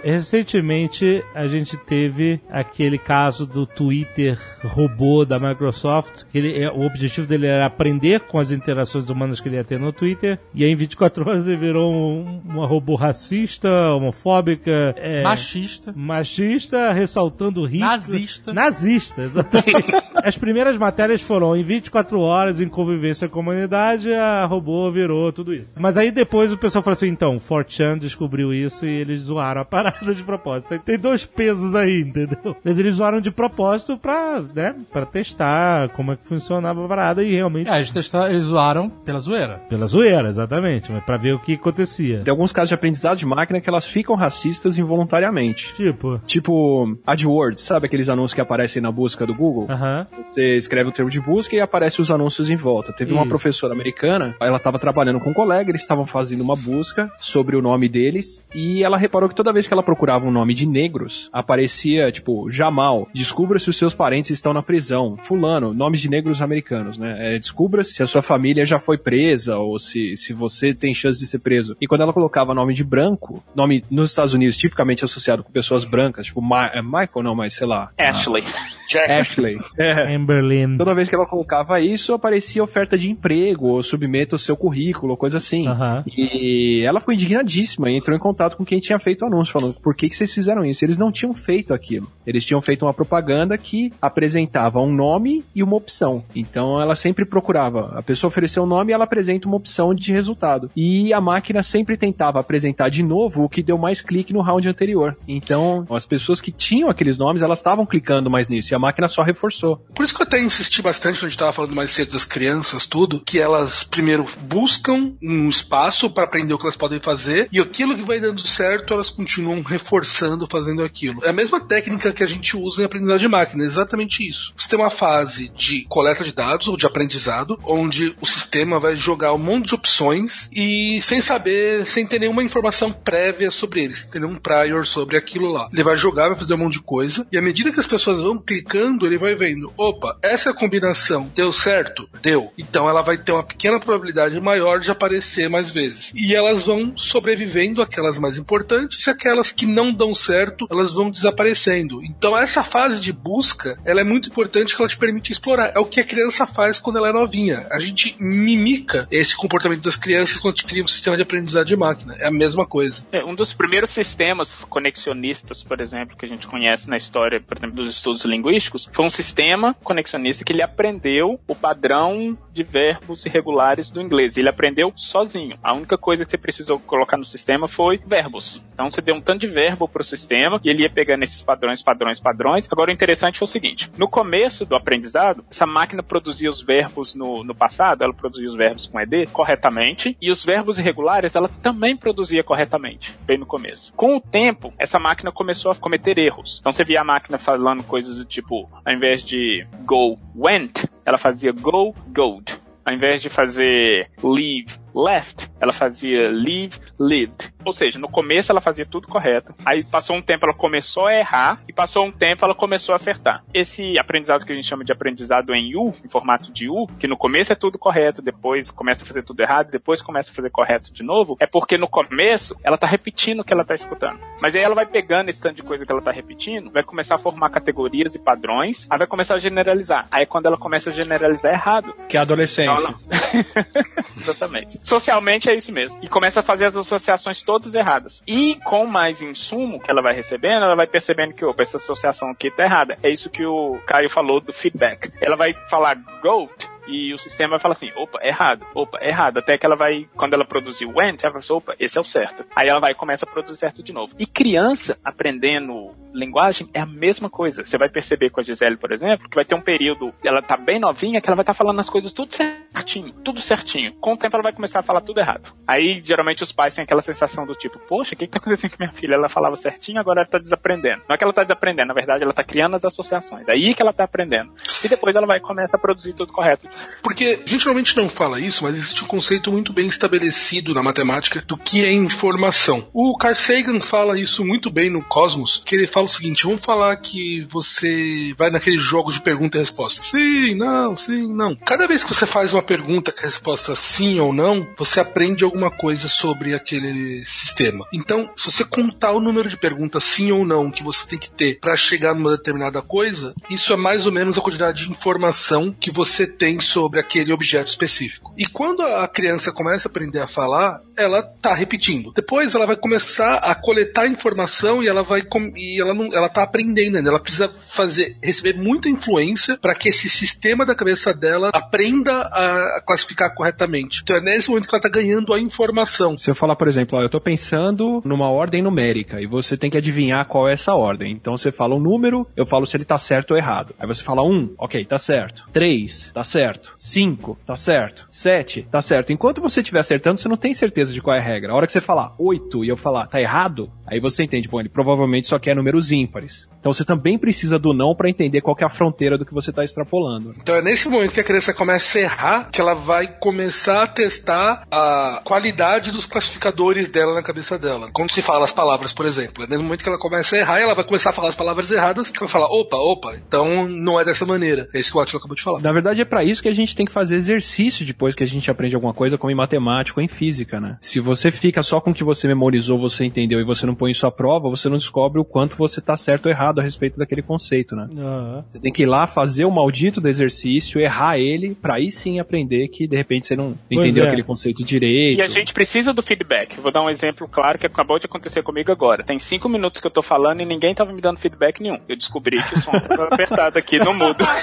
Recentemente a gente teve aquele caso do Twitter robô da Microsoft, que ele, é- o objetivo dele era aprender com as interações humanas que ele ia ter no Twitter, e aí em 24 horas ele virou um, uma robô racista, homofóbica, é, Machista. machista, ressaltando ricos. Nazista. Nazista, exatamente. <laughs> As primeiras matérias foram em 24 horas em convivência com a comunidade, a robô virou tudo isso. Mas aí depois o pessoal falou assim, então, 4chan descobriu isso e eles zoaram a parada de propósito. Tem dois pesos aí, entendeu? Mas eles zoaram de propósito pra, né, pra testar como é que funcionava a parada e realmente... É, eles, testaram, eles zoaram pela zoeira. Pela zoeira, exatamente, mas pra ver o que acontecia. Tem alguns casos de aprendizado de máquina que elas ficam racistas involuntariamente. Tipo, Tipo, AdWords, sabe aqueles anúncios que aparecem na busca do Google? aham, Você escreve o termo de busca e aparece os anúncios em volta. Teve uma Isso. professora americana, ela estava trabalhando com um colega, eles estavam fazendo uma busca sobre o nome deles e ela reparou que toda vez que ela procurava um nome de negros, aparecia tipo Jamal, descubra se os seus parentes estão na prisão. Fulano, nomes de negros americanos, né? É, descubra se a sua família já foi presa ou se, se você tem chance de ser preso. E quando ela colocava nome de branco, nome nos Estados Unidos tipicamente associado com pessoas brancas, tipo Ma é Michael, não, mas sei lá. Ashley. <laughs> Jack. Ashley. É. Amberlin. Toda vez que ela colocava isso, aparecia oferta de emprego, ou submeta o seu currículo, coisa assim. Aham. E ela ficou indignadíssima e entrou em contato com quem tinha feito o anúncio, falando por que, que vocês fizeram isso? Eles não tinham feito aquilo. Eles tinham feito uma propaganda que apresentava um nome e uma opção. Então ela sempre procurava. A pessoa ofereceu um nome e ela apresenta uma opção de resultado. E a máquina sempre tentava apresentar de novo o que deu mais clique no round anterior. Então as pessoas que tinham aqueles nomes, elas estavam clicando mais nisso. E a máquina só reforçou. Por isso que eu até insisti bastante quando a gente tava falando mais cedo das crianças, tudo, que elas primeiro buscam um espaço para aprender o que elas podem fazer e aquilo que vai dando certo, elas continuam reforçando fazendo aquilo. É a mesma técnica que a gente usa em aprendizagem de máquina, exatamente isso. Você tem uma fase de coleta de dados ou de aprendizado, onde o sistema vai jogar um monte de opções e sem saber, sem ter nenhuma informação prévia sobre eles, sem ter nenhum prior sobre aquilo lá. Ele vai jogar, vai fazer um monte de coisa e à medida que as pessoas vão clicando, ele vai vendo, opa, essa combinação deu certo? Deu. Então ela vai ter uma pequena probabilidade maior de aparecer mais vezes. E elas vão sobrevivendo aquelas mais importantes e aquelas que não dão certo, elas vão desaparecendo. Então essa fase de busca, ela é muito importante que ela te permite explorar. É o que a criança faz quando ela é novinha. A gente mimica esse comportamento das crianças quando a gente cria um sistema de aprendizado de máquina. É a mesma coisa. É, um dos primeiros sistemas conexionistas, por exemplo, que a gente conhece na história, por exemplo, dos estudos linguísticos, foi um sistema conexionista que ele aprendeu o padrão de verbos irregulares do inglês. Ele aprendeu sozinho. A única coisa que você precisou colocar no sistema foi verbos. Então você deu um de verbo pro sistema e ele ia pegando esses padrões, padrões, padrões. Agora o interessante foi o seguinte: no começo do aprendizado, essa máquina produzia os verbos no, no passado, ela produzia os verbos com ED corretamente, e os verbos irregulares ela também produzia corretamente, bem no começo. Com o tempo, essa máquina começou a cometer erros. Então você via a máquina falando coisas do tipo, ao invés de go, went, ela fazia go, gold. Ao invés de fazer leave, left, ela fazia leave, lived. Ou seja, no começo ela fazia tudo correto. Aí passou um tempo ela começou a errar e passou um tempo ela começou a acertar. Esse aprendizado que a gente chama de aprendizado em U, em formato de U, que no começo é tudo correto, depois começa a fazer tudo errado, depois começa a fazer correto de novo, é porque no começo ela tá repetindo o que ela tá escutando. Mas aí ela vai pegando esse tanto de coisa que ela tá repetindo, vai começar a formar categorias e padrões, aí vai começar a generalizar. Aí quando ela começa a generalizar é errado. Que é a adolescência. Então, ela- <laughs> Exatamente. Socialmente é isso mesmo. E começa a fazer as associações todas erradas. E com mais insumo que ela vai recebendo, ela vai percebendo que, opa, essa associação aqui tá errada. É isso que o Caio falou do feedback. Ela vai falar goat, e o sistema vai falar assim, opa, errado, opa, errado. Até que ela vai, quando ela produzir o went, ela vai falar, opa, esse é o certo. Aí ela vai e começa a produzir certo de novo. E criança aprendendo linguagem é a mesma coisa. Você vai perceber com a Gisele, por exemplo, que vai ter um período, ela tá bem novinha, que ela vai estar tá falando as coisas tudo certinho, tudo certinho. Com o tempo ela vai começar a falar tudo errado. Aí, geralmente, os pais têm aquela sensação do tipo, poxa, o que, que tá acontecendo com minha filha? Ela falava certinho, agora ela tá desaprendendo. Não é que ela tá desaprendendo, na verdade, ela tá criando as associações. Aí que ela tá aprendendo. E depois ela vai começar a produzir tudo correto. Porque a gente normalmente não fala isso, mas existe um conceito muito bem estabelecido na matemática do que é informação. O Carl Sagan fala isso muito bem no Cosmos, que ele fala o seguinte: vamos falar que você vai naqueles jogos de pergunta e resposta. Sim, não, sim, não. Cada vez que você faz uma pergunta com a resposta sim ou não, você aprende alguma coisa sobre aquele sistema. Então, se você contar o número de perguntas sim ou não que você tem que ter para chegar numa determinada coisa, isso é mais ou menos a quantidade de informação que você tem sobre aquele objeto específico. E quando a criança começa a aprender a falar, ela tá repetindo. Depois ela vai começar a coletar informação e ela vai e ela não, ela tá aprendendo ainda. Ela precisa fazer receber muita influência para que esse sistema da cabeça dela aprenda a, classificar corretamente. Então é nesse momento que ela tá ganhando a informação. Se eu falar, por exemplo, ó, eu tô pensando numa ordem numérica e você tem que adivinhar qual é essa ordem. Então você fala um número, eu falo se ele tá certo ou errado. Aí você fala um, ok, tá certo. Três, tá certo. Cinco, tá certo. Sete, tá certo. Enquanto você estiver acertando, você não tem certeza de qual é a regra. A hora que você falar oito e eu falar tá errado, aí você entende, bom, ele provavelmente só quer números ímpares. Então você também precisa do não para entender qual é a fronteira do que você está extrapolando. Então é nesse momento que a criança começa a errar que ela vai começar a testar a qualidade dos classificadores dela na cabeça dela. Quando se fala as palavras, por exemplo, é nesse momento que ela começa a errar, ela vai começar a falar as palavras erradas, que ela vai falar, opa, opa, então não é dessa maneira. É isso que o Atila acabou de falar. Na verdade é para isso que a gente tem que fazer exercício depois que a gente aprende alguma coisa, como em matemática ou em física, né? Se você fica só com o que você memorizou, você entendeu e você não põe isso à prova, você não descobre o quanto você tá certo ou errado a respeito daquele conceito, né? Uhum. Você tem que ir lá fazer o maldito do exercício, errar ele, para aí sim aprender que de repente você não Pois entendeu é. aquele conceito direito. E a gente precisa do feedback. Vou dar um exemplo claro que acabou de acontecer comigo agora. Tem cinco minutos que eu tô falando e ninguém tava me dando feedback nenhum. Eu descobri que o som tava apertado aqui no mudo. <laughs>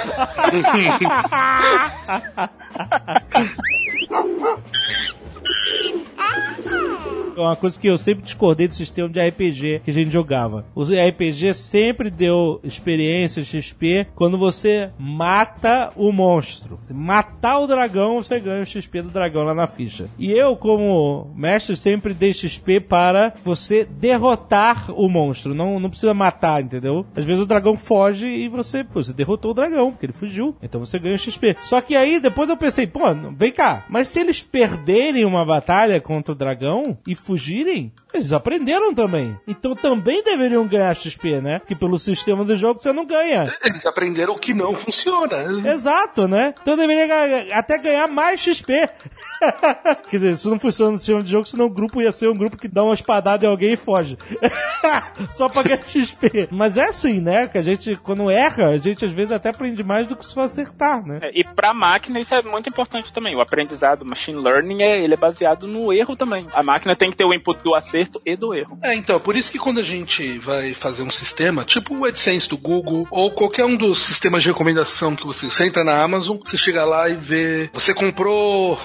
<laughs> Uma coisa que eu sempre discordei do sistema de RPG que a gente jogava. O RPG sempre deu experiência XP quando você mata o monstro. Se matar o dragão, você ganha o XP do dragão lá na ficha. E eu, como mestre, sempre dei XP para você derrotar o monstro. Não, não precisa matar, entendeu? Às vezes o dragão foge e você, pô, você derrotou o dragão, porque ele fugiu. Então você ganha o XP. Só que aí depois eu pensei, pô, vem cá, mas se eles perderem uma batalha contra o dragão e fugirem, eles aprenderam também. Então também deveriam ganhar XP, né? Que pelo sistema do jogo você não ganha. Eles aprenderam que não funciona. Exato, né? Então deveria até ganhar mais XP. <laughs> Quer dizer, isso não funciona no sistema de jogo, senão o grupo ia ser um grupo que dá uma espadada em alguém e foge. <laughs> Só pra ganhar XP. Mas é assim, né? Que a gente, quando erra, a gente às vezes até aprende mais do que se for acertar, né? É, E pra máquina isso é muito importante também. O aprendizado, machine learning, é, ele é baseado no erro também. A máquina tem que ter o input do acerto e do erro. É, então, por isso que quando a gente vai fazer um sistema, tipo o AdSense do Google, ou qualquer um dos sistemas de recomendação que você, você entra na Amazon, você chega lá e vê, você comprou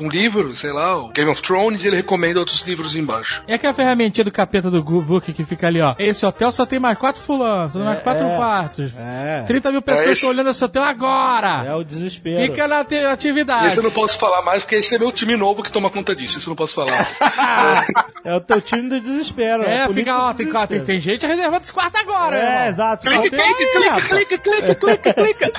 um livro, sei lá, o Game of Thrones, e ele recomenda outros livros embaixo. É aquela ferramentinha do capeta do Google Book que fica ali, ó. Esse hotel só tem mais quatro fulanos, só tem mais quatro é. quartos. É. 30 mil pessoas esse- estão olhando esse hotel agora. É o desespero. Fica na atividade. Esse eu não posso falar mais, porque esse é meu time novo que toma conta disso, isso eu não posso falar. <laughs> É o teu time do desespero. É, polícia fica, ó, tem, tem, desespero. tem gente reservando esse quarto agora, É, irmão. exato. Clique, É, rapaz. Clica, clica, clica, clica.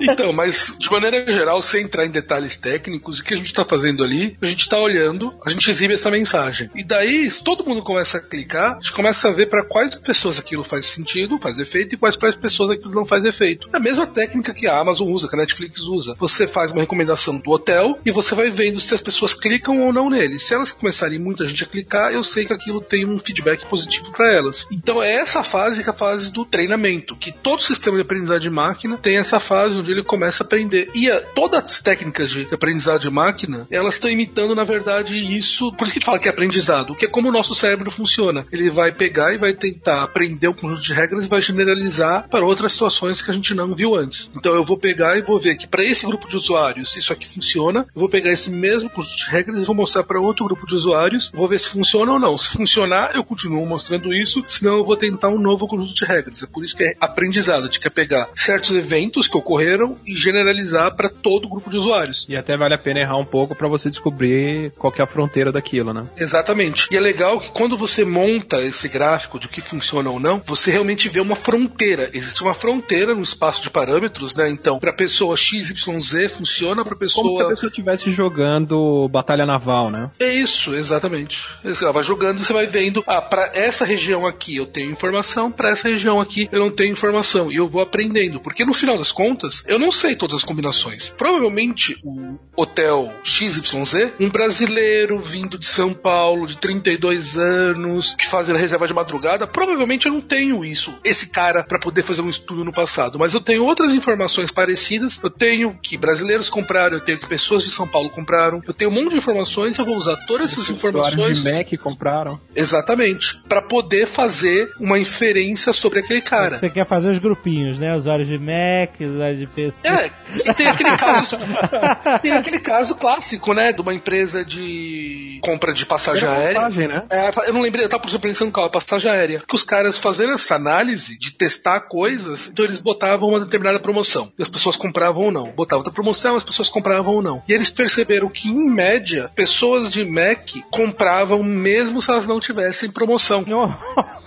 Então, mas de maneira geral, sem entrar em detalhes técnicos, o que a gente está fazendo ali, a gente está olhando, a gente exibe essa mensagem. E daí, se todo mundo começa a clicar, a gente começa a ver para quais pessoas aquilo faz sentido, faz efeito, e quais para as pessoas aquilo não faz efeito. É a mesma técnica que a Amazon usa, que a Netflix usa. Você faz uma recomendação do hotel e você vai vendo se as pessoas clicam ou não nele. Se elas começarem muita gente a clicar, eu sei que aquilo tem um feedback positivo para elas. Então é essa fase que é a fase do treinamento, que todo sistema de aprendizagem de máquina tem essa fase onde ele começa a aprender. E a, todas as técnicas de aprendizado de máquina, elas estão imitando, na verdade, isso. Por isso que a gente fala que é aprendizado, que é como o nosso cérebro funciona. Ele vai pegar e vai tentar aprender um conjunto de regras e vai generalizar para outras situações que a gente não viu antes. Então eu vou pegar e vou ver que para esse grupo de usuários isso aqui funciona, eu vou pegar esse mesmo conjunto de regras e vou mostrar para outro grupo de usuários, vou ver se funciona ou não. Se funcionar, eu continuo mostrando isso, senão eu vou tentar um novo conjunto de regras. É por isso que é aprendizado, a gente quer pegar certos eventos que ocorreram e generalizar para todo o grupo de usuários. E até vale a pena errar um pouco para você descobrir qual que é a fronteira daquilo, né? Exatamente. E é legal que quando você monta esse gráfico de que funciona ou não, você realmente vê uma fronteira. Existe uma fronteira no espaço de parâmetros, né? Então, para pessoa XYZ funciona, para pessoa Como se a pessoa estivesse jogando Batalha Naval, né? É isso, exatamente. Ela vai jogando e você vai vendo, ah, para essa região aqui eu tenho informação, para essa região aqui eu não tenho informação. E eu vou aprendendo. Porque no final das contas, eu não sei todas as combinações. Provavelmente o hotel XYZ, um brasileiro vindo de São Paulo, de 32 anos, que faz a reserva de madrugada, provavelmente eu não tenho isso, esse cara, para poder fazer um estudo no passado. Mas eu tenho outras informações parecidas. Eu tenho que brasileiros compraram, eu tenho que pessoas de São Paulo compraram. Eu tenho um monte de informações, eu vou usar todas essas informações. de Mac compraram. Exatamente. para poder fazer uma inferência sobre aquele cara. Você quer fazer os grupinhos, né? Usuários de Mac, usuários de PC. É, e tem aquele caso. <laughs> tem aquele caso clássico, né? De uma empresa de compra de passagem Era aérea. passagem, né? É, eu não lembrei, eu tava pensando qual, passagem aérea. Que os caras fazendo essa análise de testar coisas, então eles botavam uma determinada promoção. E as pessoas compravam ou não. Botavam outra promoção, as pessoas compravam ou não. E eles perceberam que, em média, pessoas de Mac compravam mesmo se elas não tivessem promoção. <laughs>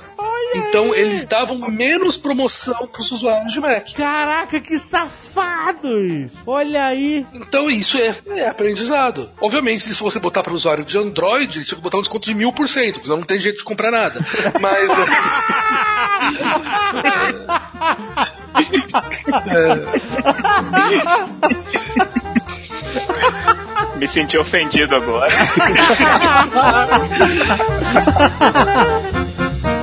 Então eles davam menos promoção pros usuários de Mac. Caraca, que safados! Olha aí. Então isso é, é aprendizado. Obviamente, se você botar para o usuário de Android, você tem que botar um desconto de mil por cento, porque não tem jeito de comprar nada. Mas. Me senti ofendido agora. <laughs>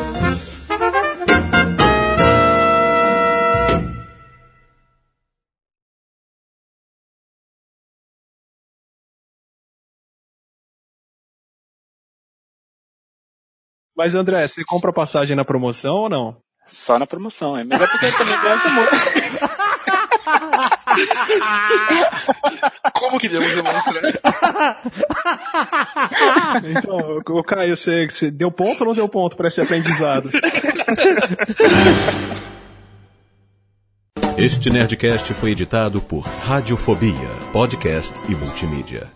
Mas André, você compra passagem na promoção ou não? Só na promoção, é melhor porque eu também gosto muito. <laughs> Como queríamos demonstrar? Então, o Caio, você, você deu ponto ou não deu ponto para esse aprendizado? Este Nerdcast foi editado por Radiofobia, podcast e multimídia.